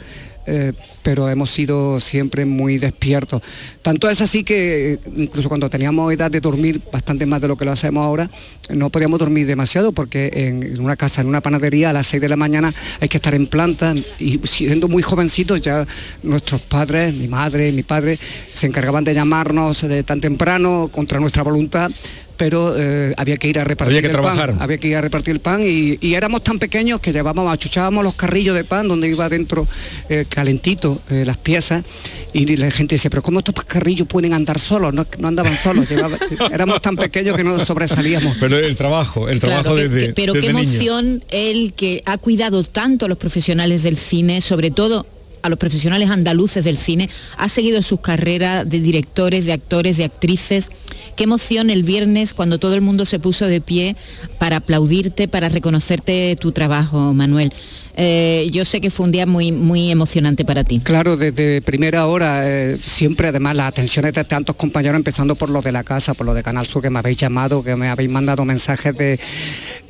Eh, pero hemos sido siempre muy despiertos. Tanto es así que eh, incluso cuando teníamos edad de dormir bastante más de lo que lo hacemos ahora, no podíamos dormir demasiado porque en, una casa, en una panadería a las 6 de la mañana hay que estar en planta y siendo muy jovencitos ya nuestros padres, mi madre, mi padre, se encargaban de llamarnos de tan temprano contra nuestra voluntad pero eh, había que ir a repartir Había que el trabajar. pan, había que ir a repartir el pan y, y éramos tan pequeños que llevábamos, achuchábamos los carrillos de pan donde iba dentro eh, calentito eh, las piezas y la gente decía, pero ¿cómo estos carrillos pueden andar solos? No, no andaban solos, llevaba- [laughs] éramos tan pequeños que no sobresalíamos. Pero el trabajo, el Claro, trabajo que- desde, que- pero qué niño. emoción el que ha cuidado tanto a los profesionales del cine, sobre todo a los profesionales andaluces del cine, ha seguido sus carreras de directores, de actores, de actrices. Qué emoción el viernes cuando todo el mundo se puso de pie para aplaudirte, para reconocerte tu trabajo, Manuel. Eh, yo sé que fue un día muy, muy emocionante para ti. Claro, desde primera hora, eh, siempre además las atenciones de tantos compañeros, empezando por los de la casa, por los de Canal Sur, que me habéis llamado, que me habéis mandado mensajes de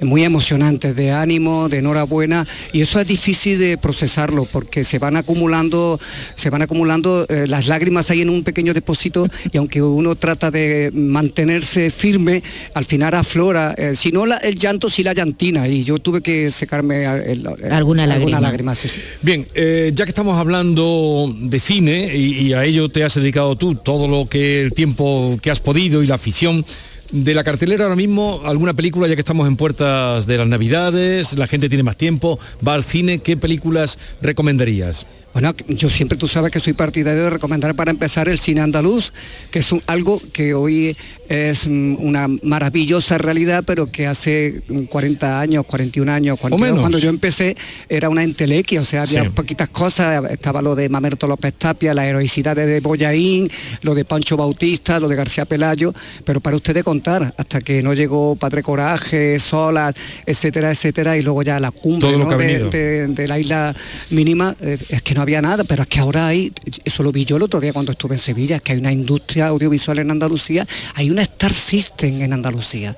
muy emocionantes, de ánimo, de enhorabuena, y eso es difícil de procesarlo, porque se van acumulando, se van acumulando eh, las lágrimas ahí en un pequeño depósito, y aunque uno trata de mantenerse firme, al final aflora, si no la- el llanto, sí la llantina, y yo tuve que secarme el- el- Alguna lágrima. lágrima, sí, sí. Bien, eh, ya que estamos hablando de cine y, y a ello te has dedicado tú todo lo que el tiempo que has podido y la afición de la cartelera ahora mismo, alguna película ya que estamos en puertas de las Navidades, la gente tiene más tiempo, va al cine, ¿qué películas recomendarías? Bueno, yo siempre tú sabes que soy partidario de recomendar para empezar el cine andaluz, que es un- algo que hoy es mm, una maravillosa realidad, pero que hace mm, 40 años, 41 años, cuando, menos. cuando yo empecé era una entelequia, o sea, había Sí. poquitas cosas, estaba lo de Mamerto López Tapia, la heroicidad de Boyaín, lo de Pancho Bautista, lo de García Pelayo, pero para ustedes contar, hasta que no llegó Padre Coraje, Solas, etcétera, etcétera, y luego ya la cumbre de la isla mínima, eh, es que no había nada, pero es que ahora hay, eso lo vi yo el otro día cuando estuve en Sevilla, es que hay una industria audiovisual en Andalucía, hay una Star System en Andalucía.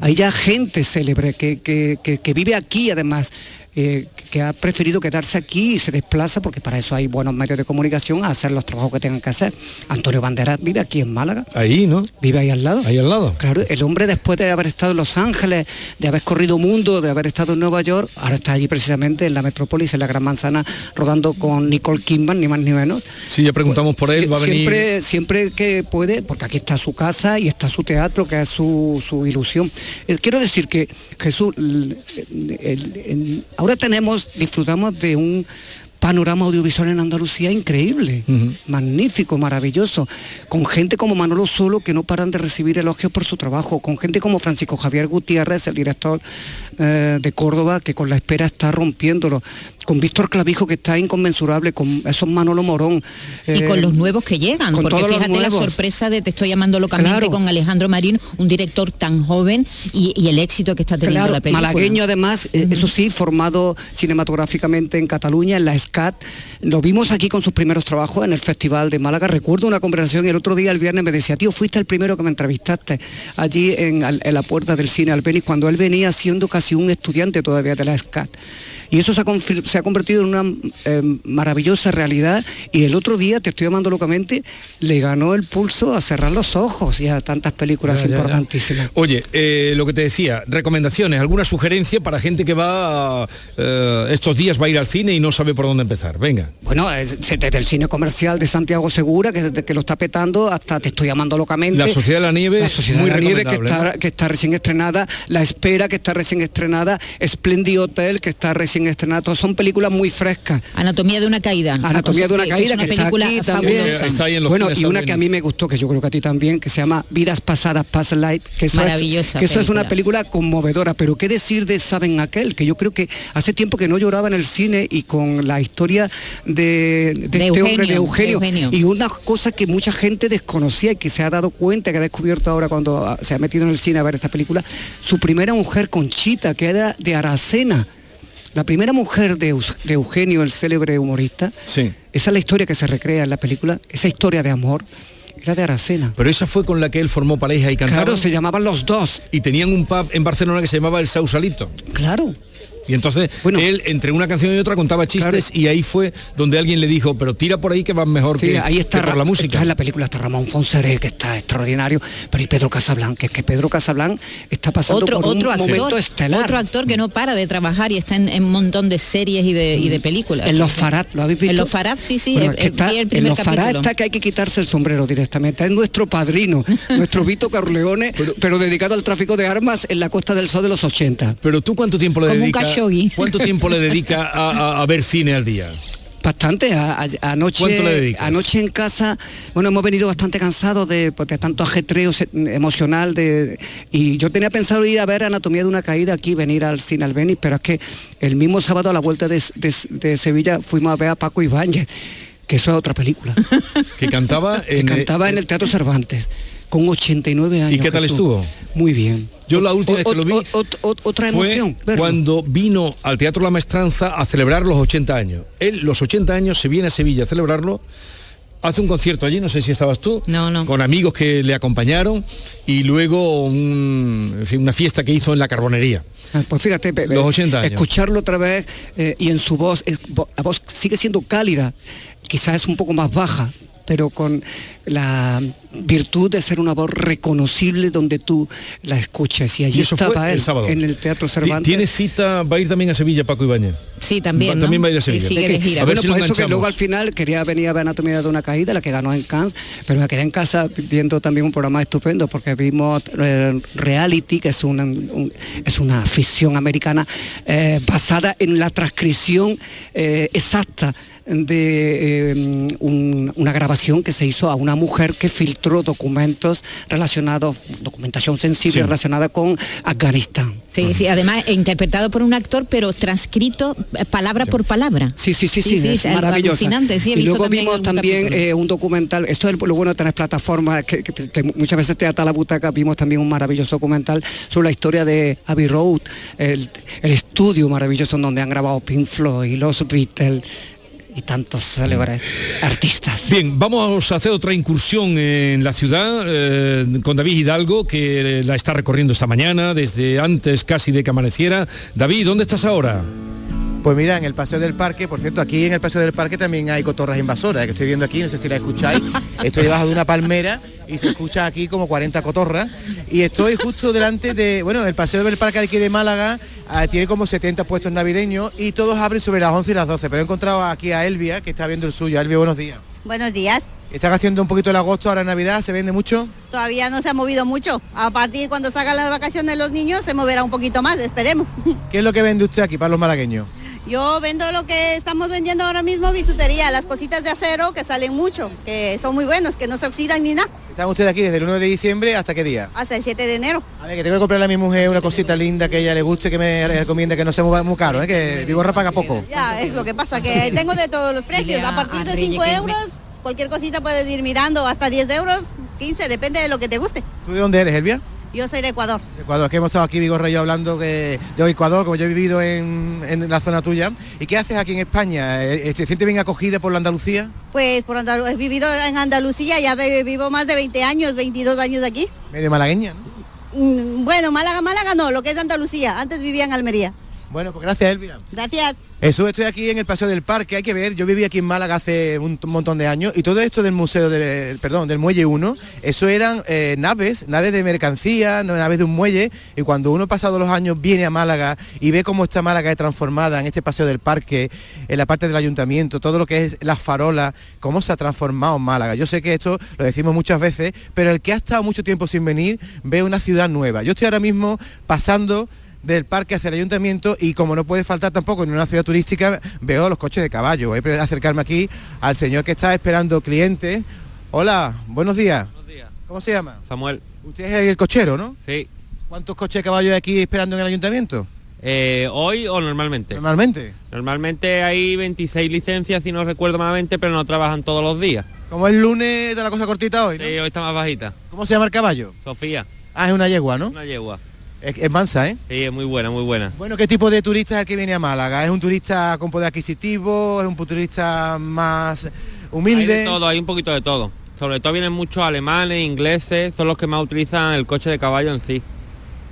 Hay ya gente célebre que, que- que- que vive aquí además. Eh, que ha preferido quedarse aquí y se desplaza porque para eso hay buenos medios de comunicación a hacer los trabajos que tengan que hacer. Antonio Banderas vive aquí en Málaga. Ahí, ¿no? Vive ahí al lado. Ahí al lado. Claro, el hombre después de haber estado en Los Ángeles, de haber corrido mundo, de haber estado en Nueva York, ahora está allí precisamente en la metrópolis, en la Gran Manzana, rodando con Nicole Kidman, ni más ni menos. Sí, ya preguntamos por él, va a venir... Siempre, siempre que puede, porque aquí está su casa y está su teatro, que es su, su ilusión. Eh, quiero decir que Jesús, el- el- el- ahora tenemos, disfrutamos de un panorama audiovisual en Andalucía increíble, magnífico, maravilloso, con gente como Manolo Solo que no paran de recibir elogios por su trabajo, con gente como Francisco Javier Gutiérrez, el director eh, de Córdoba, que con la espera está rompiéndolo, con Víctor Clavijo que está inconmensurable, con esos Manolo Morón. y eh, con los nuevos que llegan, con porque todos los fíjate la sorpresa de Te estoy llamando locamente Claro. con Alejandro Marín, un director tan joven y, y el éxito que está teniendo Claro, la película. malagueño además, eh, eso sí, formado cinematográficamente en Cataluña, en la SCAT. Lo vimos aquí con sus primeros trabajos en el Festival de Málaga. Recuerdo una conversación el otro día, el viernes, me decía, tío, fuiste el primero que me entrevistaste allí en, la puerta del cine Albeniz, cuando él venía siendo casi un estudiante todavía de la SCAT. Y eso se ha, confir- se ha convertido en una eh, maravillosa realidad. Y el otro día, te estoy llamando locamente, le ganó el pulso a cerrar los ojos y a tantas películas Ya, ya, ya. importantísimas. Oye, eh, lo que te decía, recomendaciones, alguna sugerencia para gente que va eh, estos días va a ir al cine y no sabe por dónde empezar. Venga. Bueno, es- desde el cine comercial de Santiago Segura, que, desde que lo está petando, hasta Te estoy llamando locamente. La Sociedad de la Nieve, La Sociedad muy de la Nieve, que está, que está recién estrenada. La Espera, que está recién estrenada. Splendid Hotel, que está recién estrenada. Todas son películas muy frescas. Anatomía de una caída. Anatomía de una caída, que es una que está película aquí también. fabulosa. Está ahí en los bueno, y una que a mí me gustó, que yo creo que a ti también, que se llama Vidas Pasadas, Past Life, que eso, es, Maravillosa que eso es una película. película conmovedora, pero qué decir de Saben Aquel, que yo creo que hace tiempo que no lloraba en el cine y con la historia de, de De este hombre, Eugenio, de Eugenio, de Eugenio. y una cosa que mucha gente desconocía y que se ha dado cuenta, que ha descubierto ahora cuando ah, se ha metido en el cine a ver esta película, su primera mujer, Conchita, que era de Aracena. La primera mujer de Eugenio, el célebre humorista, Sí. esa es la historia que se recrea en la película, esa historia de amor, era de Aracena. Pero esa fue con la que él formó pareja y cantaba. Claro, se llamaban los dos. Y tenían un pub en Barcelona que se llamaba El Sausalito. Claro. Y entonces él, entre una canción y otra, contaba chistes y ahí fue donde alguien le dijo, pero tira por ahí que vas mejor Sí, que, ahí está, que por Ra- la música. está en la película está Ramón Fonseré, que está extraordinario, pero y Pedro Casablanca, que es que Pedro Casablanca está pasando Otro, por un otro momento actor, estelar. otro actor que no para de trabajar y está en, en un montón de series y de, y de películas. En Los Farad, ¿lo habéis visto? En Los Farad, sí, sí, Bueno, eh, es que está- vi el en primer los Farad capítulo. está que hay que quitarse el sombrero directamente. Es nuestro padrino, [laughs] nuestro Vito Corleone, pero, dedicado al tráfico de armas en la Costa del Sol de los 80. Pero tú cuánto tiempo le dedicas? Khashoggi. ¿Cuánto tiempo le dedica a, a- a ver cine al día? Bastante, a- a- anoche, anoche en casa, bueno, hemos venido bastante cansados de, pues, de tanto ajetreo se- emocional de, y yo tenía pensado ir a ver Anatomía de una caída aquí, venir al cine Albeniz, pero es que el mismo sábado a la vuelta de, de- de Sevilla fuimos a ver a Paco Ibáñez, que eso es otra película, [laughs] Que cantaba que en... cantaba en el Teatro Cervantes, con 89 años. ¿Y qué tal Jesús. estuvo? Muy bien. Yo la última vez que lo vi otra fue emoción. verlo. cuando vino al Teatro La Maestranza a celebrar los 80 años. Él, los 80 años, se viene a Sevilla a celebrarlo, hace un concierto allí, no sé si estabas tú, con amigos que le acompañaron y luego un- en fin, una fiesta que hizo en la carbonería. Ah, Pues fíjate, Los pe- 80 años. escucharlo otra vez eh, y en su voz, es- la voz sigue siendo cálida, quizás es un poco más baja, pero con la virtud de ser una voz reconocible donde tú la escuches. Y allí Y eso fue estaba el él sábado. en el Teatro Cervantes. Tiene cita, va a ir también a Sevilla Paco Ibáñez. Sí, también. Va- ¿no? también va a ir a Sí, Sevilla. sigue de que- gira. a ver Bueno, si lo por eso que luego al final quería venir a ver Anatomía de una caída, la que ganó en Cannes, pero me quedé en casa viendo también un programa estupendo porque vimos eh, Reality, que es una, un- es una ficción americana eh, basada en la transcripción eh, exacta de eh, un- una grabación que se hizo a una mujer que filtró documentos relacionados, documentación sensible Sí. relacionada con Afganistán. Sí, sí, además eh, interpretado por un actor, pero transcrito eh, palabra por palabra. Sí, sí, sí, sí, es algo maravilloso. sí, y luego también vimos también eh, un documental, esto es lo bueno de tener plataformas, que, que- que muchas veces te ata la butaca, vimos también un maravilloso documental sobre la historia de Abbey Road, el, el estudio maravilloso en donde han grabado Pink Floyd y los Beatles y tantos célebres artistas. Bien, vamos a hacer otra incursión en la ciudad eh, con David Hidalgo, que la está recorriendo esta mañana, desde antes casi de que amaneciera. David, ¿dónde estás ahora? Pues mira, en el Paseo del Parque, por cierto, aquí en el Paseo del Parque también hay cotorras invasoras, eh, que estoy viendo aquí, no sé si la escucháis. [laughs] Estoy debajo de una palmera y se escucha aquí como 40 cotorras. Y estoy justo delante de, bueno, el Paseo del Parque aquí de Málaga ah, tiene como 70 puestos navideños y todos abren sobre las 11 y las 12. Pero he encontrado aquí a Elvia, que está viendo el suyo. Elvia, buenos días. Buenos días. Están haciendo un poquito el agosto, ahora en Navidad, ¿se vende mucho? Todavía no se ha movido mucho. A partir cuando salgan las vacaciones los niños se moverá un poquito más, esperemos. ¿Qué es lo que vende usted aquí para los malagueños? Yo vendo lo que estamos vendiendo ahora mismo, bisutería, las cositas de acero que salen mucho, que son muy buenos, que no se oxidan ni nada. ¿Están ustedes aquí desde el 1 de diciembre hasta qué día? Hasta el 7 de enero. A ver, que tengo que comprarle a mi mujer una cosita linda que a ella le guste, que me recomiende que no sea muy, muy caro, ¿eh? que Vigorra paga poco. Ya, es lo que pasa, que tengo de todos los precios. A partir de 5 euros, cualquier cosita puedes ir mirando, hasta 10 euros, 15, depende de lo que te guste. ¿Tú de dónde eres, Elvia? Yo soy de Ecuador. Ecuador, que hemos estado aquí Vigorra y yo hablando que, de Ecuador, como yo he vivido en, en la zona tuya. ¿Y qué haces aquí en España? Eh, ¿Se siente bien acogida por la Andalucía? Pues por Andalu- he vivido en Andalucía, ya vivo más de 20 años, 22 años aquí. Medio malagueña, ¿no? Mm, Bueno, Málaga, Málaga no, lo que es Andalucía. Antes vivía en Almería. Bueno, pues gracias, Elvia. Gracias. Eso, estoy aquí en el Paseo del Parque, hay que ver, yo viví aquí en Málaga hace un montón de años y todo esto del museo, del, perdón, del Muelle 1, eso eran eh, naves, naves de mercancía, naves de un muelle y cuando uno pasado los años viene a Málaga y ve cómo está Málaga transformada en este Paseo del Parque, en la parte del ayuntamiento, todo lo que es las farolas, cómo se ha transformado Málaga. Yo sé que esto lo decimos muchas veces, pero el que ha estado mucho tiempo sin venir ve una ciudad nueva. Yo estoy ahora mismo pasando del parque hacia el ayuntamiento y como no puede faltar tampoco en una ciudad turística, veo los coches de caballo. Voy a acercarme aquí al señor que está esperando clientes. Hola, buenos días. ¿Cómo se llama? Samuel. Usted es el cochero, ¿no? Sí. ¿Cuántos coches de caballo hay aquí esperando en el ayuntamiento? Eh, ¿Hoy o normalmente? Normalmente. Normalmente hay 26 licencias, si no recuerdo malamente, pero no trabajan todos los días. Como el lunes de la cosa cortita hoy, ¿no? Sí, hoy está más bajita. ¿Cómo se llama el caballo? Sofía, Ah, es una yegua, ¿no? una yegua. Es, es mansa, ¿eh? Sí, es muy buena, muy buena. Bueno, ¿qué tipo de turista es el que viene a Málaga? ¿Es un turista con poder adquisitivo? ¿Es un turista más Hay humilde? de todo, hay un poquito de todo. Sobre todo vienen muchos alemanes, ingleses, son los que más utilizan el coche de caballo en sí.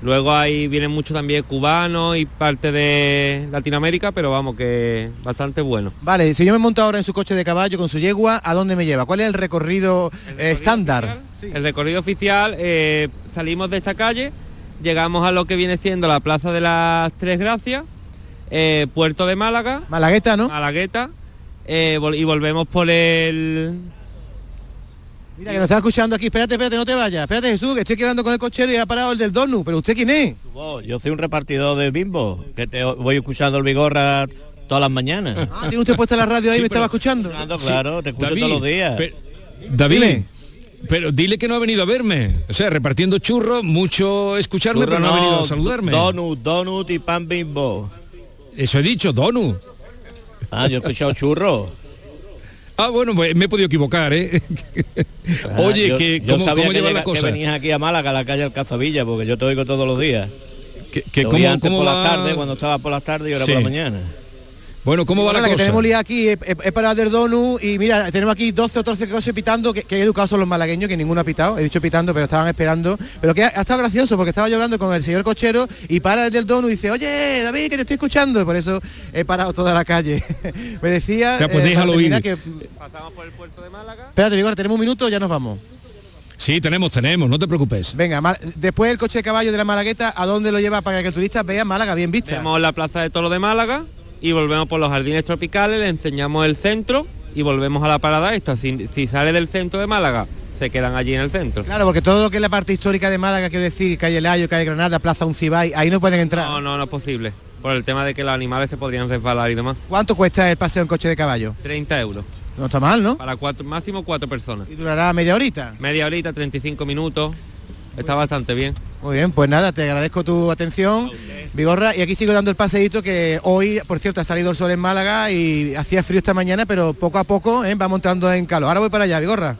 Luego ahí vienen muchos también cubanos y parte de Latinoamérica, pero vamos, que bastante bueno. Vale, si yo me monto ahora en su coche de caballo con su yegua, ¿a dónde me lleva? ¿Cuál es el recorrido, eh, estándar? El recorrido oficial, eh, salimos de esta calle, llegamos a lo que viene siendo la Plaza de las Tres Gracias, eh, Puerto de Málaga. Malagueta, ¿no? Malagueta. eh, vol- y volvemos por el... Mira, que nos está escuchando aquí. Espérate, espérate, no te vayas. Espérate, Jesús, que estoy quedando con el cochero y ha parado el del Donu. ¿Pero usted quién es? Yo soy un repartidor de bimbo, que te voy escuchando el Vigorra todas las mañanas. Ah, tiene usted puesta la radio ahí, Sí, me pero- estaba escuchando. Claro, te escucho David, todos los días. pe- David, Dime. Pero dile que no ha venido a verme. O sea, repartiendo churros, mucho escucharme, Churro pero no, ha venido a saludarme. Donut, donut y pan bimbo. Eso he dicho, Donu. Ah, yo he escuchado churro. Ah, bueno, pues me he podido equivocar, ¿eh? Ah, Oye, yo- que, yo ¿cómo, sabía cómo que lleva llega- la cosa? Que venías aquí a Málaga, a la calle Alcazavilla, porque yo te oigo todos los días. Que, antes cómo por la tarde, cuando estaba por las tardes y ahora Sí. por la mañana. Bueno, ¿cómo va la que cosa? tenemos aquí es, es- es para y mira, tenemos aquí 12 o 13 coches pitando, que, que educados son los malagueños, que ninguno ha pitado, he dicho pitando, pero estaban esperando. Pero que ha, ha estado gracioso porque estaba yo hablando con el señor cochero y para el del Donu y dice, oye, David, que te estoy escuchando. Por eso he parado toda la calle. [laughs] Me decía... Ya, pues eh, déjalo ir. que- Pasamos por el puerto de Málaga. Espérate, Vigor, tenemos un minuto, ya nos vamos. Sí, tenemos, tenemos, no te preocupes. Venga, después el coche de caballo de la Malagueta, ¿a dónde lo lleva para que el turista vea Málaga bien vista? Vemos la Plaza de Toro de Málaga y volvemos por los jardines tropicales, le enseñamos el centro y volvemos a la parada esta. Si, si sale del centro de Málaga, se quedan allí en el centro. Claro, porque todo lo que es la parte histórica de Málaga, quiero decir, calle Layo, calle Granada, Plaza Uncibay, ahí no pueden entrar. No, no, no es posible. Por el tema de que los animales se podrían resbalar y demás. ¿Cuánto cuesta el paseo en coche de caballo? 30 euros. No está mal, ¿no? Para cuatro, máximo cuatro personas. Y durará media horita. Media horita, 35 minutos. Está bastante bien. Muy bien, pues nada, te agradezco tu atención, Vigorra, y aquí sigo dando el paseíto que hoy, por cierto, ha salido el sol en Málaga y hacía frío esta mañana, pero poco a poco ¿eh? va montando en calor. Ahora voy para allá, Vigorra.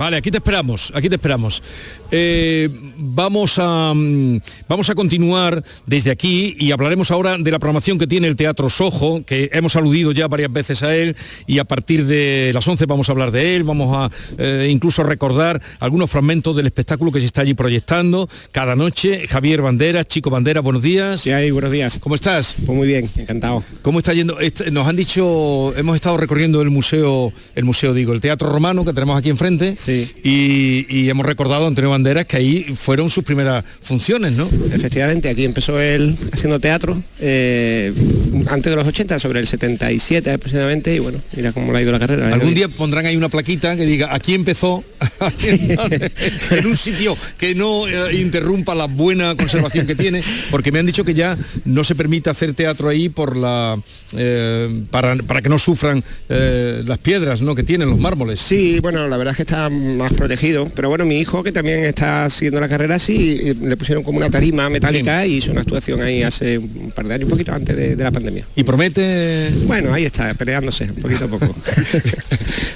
Vale, aquí te esperamos, aquí te esperamos. Eh, vamos, a, mm, vamos a continuar desde aquí y hablaremos ahora de la programación que tiene el Teatro Sojo, que hemos aludido ya varias veces a él y a partir de las 11 vamos a hablar de él, vamos a eh, incluso recordar algunos fragmentos del espectáculo que se está allí proyectando cada noche. Javier Banderas, Chico Banderas, buenos días. Sí, hay, buenos días. ¿Cómo estás? Pues muy bien, encantado. ¿Cómo está yendo? Este, nos han dicho, hemos estado recorriendo el museo, el museo digo, el Teatro Romano que tenemos aquí enfrente y, y hemos recordado a Antonio Banderas que ahí fueron sus primeras funciones, ¿no? Efectivamente, aquí empezó él haciendo teatro eh, antes de los 80, sobre el 77 aproximadamente, y bueno, mira cómo le ha ido la carrera. Algún día pondrán ahí una plaquita que diga, aquí empezó, [laughs] en un sitio que no eh, interrumpa la buena conservación que tiene, porque me han dicho que ya no se permite hacer teatro ahí por la eh, para, para que no sufran eh, las piedras ¿no? que tienen los mármoles. Sí, bueno, la verdad es que está más protegido, pero bueno, mi hijo que también está siguiendo la carrera, sí, le pusieron como una tarima metálica y hizo una actuación ahí hace un par de años, un poquito antes de, de la pandemia. ¿Y promete...? Bueno, ahí está, peleándose, poquito a poco. [laughs]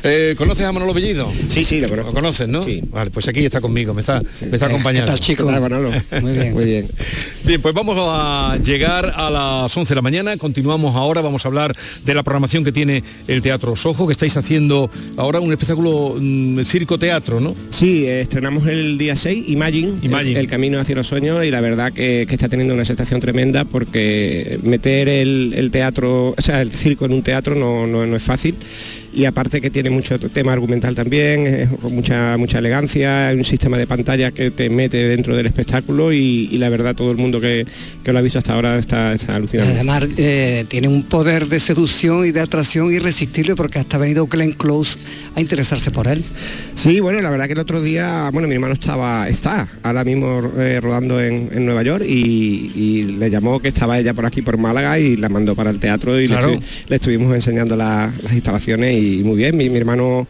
Eh, ¿Conoces a Manolo Bellido? Sí, sí, lo conozco. ¿Lo conoces, no? Sí. Vale, pues aquí está conmigo, me está, me está acompañando. ¿qué tal, chico? ¿Qué tal, Manolo? Muy bien. Muy bien. Bien, pues vamos a llegar a las 11 de la mañana, continuamos ahora, vamos a hablar de la programación que tiene el Teatro Sojo, que estáis haciendo ahora un espectáculo mm, circo-teatro, ¿no? Sí, eh, estrenamos el día 6, Imagine, Imagine. El, el camino hacia los sueños y la verdad que, que está teniendo una aceptación tremenda porque meter el, el teatro, o sea, el circo en un teatro no, no- no es fácil y aparte que tiene mucho tema argumental también, eh, con mucha, mucha elegancia, un sistema de pantalla que te mete dentro del espectáculo y, y la verdad todo el mundo que, que lo ha visto hasta ahora está, está alucinando. Además, eh, tiene un poder de seducción y de atracción irresistible porque hasta ha venido Glenn Close a interesarse por él. Sí, bueno, la verdad que el otro día, bueno, mi hermano estaba, está ahora mismo eh, rodando en, en Nueva York y, y le llamó que estaba ella por aquí, por Málaga y la mandó para el teatro y le Claro. estu- le, estuvimos enseñando la- las instalaciones y muy bien, mi, mi hermano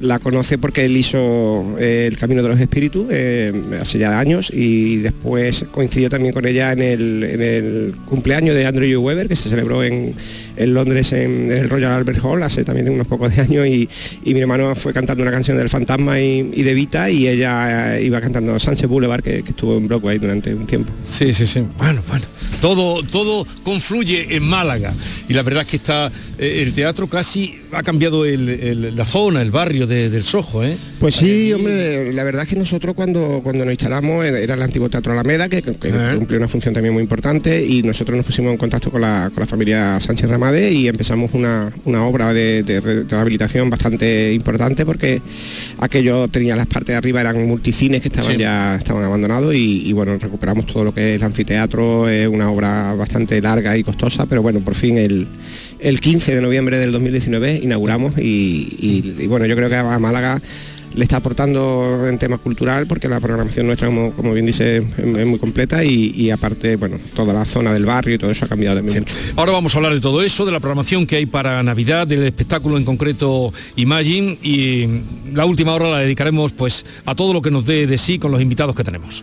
la conoce porque él hizo eh, el Camino de los Espíritus eh, hace ya años y después coincidió también con ella en el, en el cumpleaños de Andrew Webber que se celebró en, en Londres en, el Royal Albert Hall hace también unos pocos de años y, y mi hermano fue cantando una canción del Fantasma y, de Vita y ella eh, iba cantando Sánchez Boulevard que, estuvo en Broadway durante un tiempo. Sí, sí, sí. Bueno, bueno. Todo, todo confluye en Málaga. Y la verdad es que está. el teatro casi ha cambiado el- la zona, el barrio de- del Sojo, ¿eh? Pues sí, hombre, la verdad es que nosotros cuando, cuando nos instalamos era el antiguo Teatro Alameda, que, que cumplió una función también muy importante, y nosotros nos pusimos en contacto con la, con la familia Sánchez Ramade y empezamos una, una obra de, de re- de rehabilitación bastante importante porque aquello tenía las partes de arriba, eran multicines que estaban Sí. ya estaban abandonados y, y, bueno, recuperamos todo lo que es el anfiteatro, es una obra bastante larga y costosa, pero bueno, por fin el, el 15 de noviembre del 2019 inauguramos y, y- y, bueno, yo creo que a Málaga le está aportando en tema cultural porque la programación nuestra, como, como bien dice, es, muy completa y, y aparte, bueno, toda la zona del barrio y todo eso ha cambiado también mucho. Ahora vamos a hablar de todo eso, de la programación que hay para Navidad, del espectáculo en concreto Imagine y la última hora la dedicaremos pues a todo lo que nos dé de sí con los invitados que tenemos.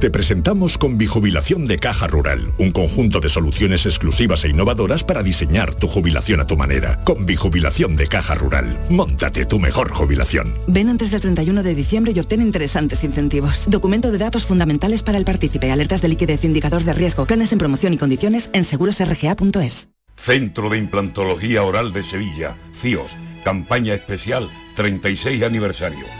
Te presentamos con Bijubilación de Caja Rural, un conjunto de soluciones exclusivas e innovadoras para diseñar tu jubilación a tu manera. Con Bijubilación de Caja Rural, móntate tu mejor jubilación. Ven antes del 31 de diciembre y obtén interesantes incentivos. Documento de datos fundamentales para el partícipe, alertas de liquidez, indicador de riesgo, planes en promoción y condiciones en segurosrga.es. Centro de Implantología Oral de Sevilla, CIOS, campaña especial 36 aniversario.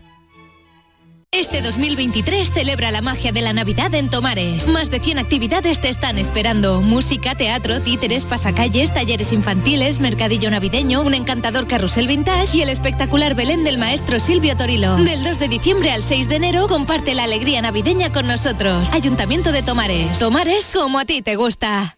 Este 2023 celebra la magia de la Navidad en Tomares. Más de 100 actividades te están esperando. Música, teatro, títeres, pasacalles, talleres infantiles, mercadillo navideño, un encantador carrusel vintage y el espectacular Belén del maestro Silvio Torilo. Del 2 de diciembre al 6 de enero comparte la alegría navideña con nosotros. Ayuntamiento de Tomares. Tomares como a ti te gusta.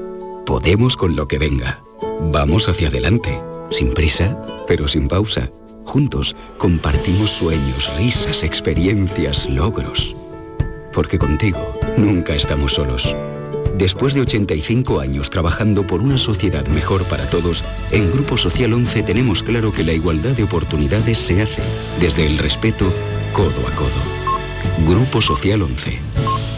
Podemos con lo que venga. Vamos hacia adelante, sin prisa, pero sin pausa. Juntos compartimos sueños, risas, experiencias, logros. Porque contigo nunca estamos solos. Después de 85 años trabajando por una sociedad mejor para todos, en Grupo Social 11 tenemos claro que la igualdad de oportunidades se hace desde el respeto codo a codo. Grupo Social 11.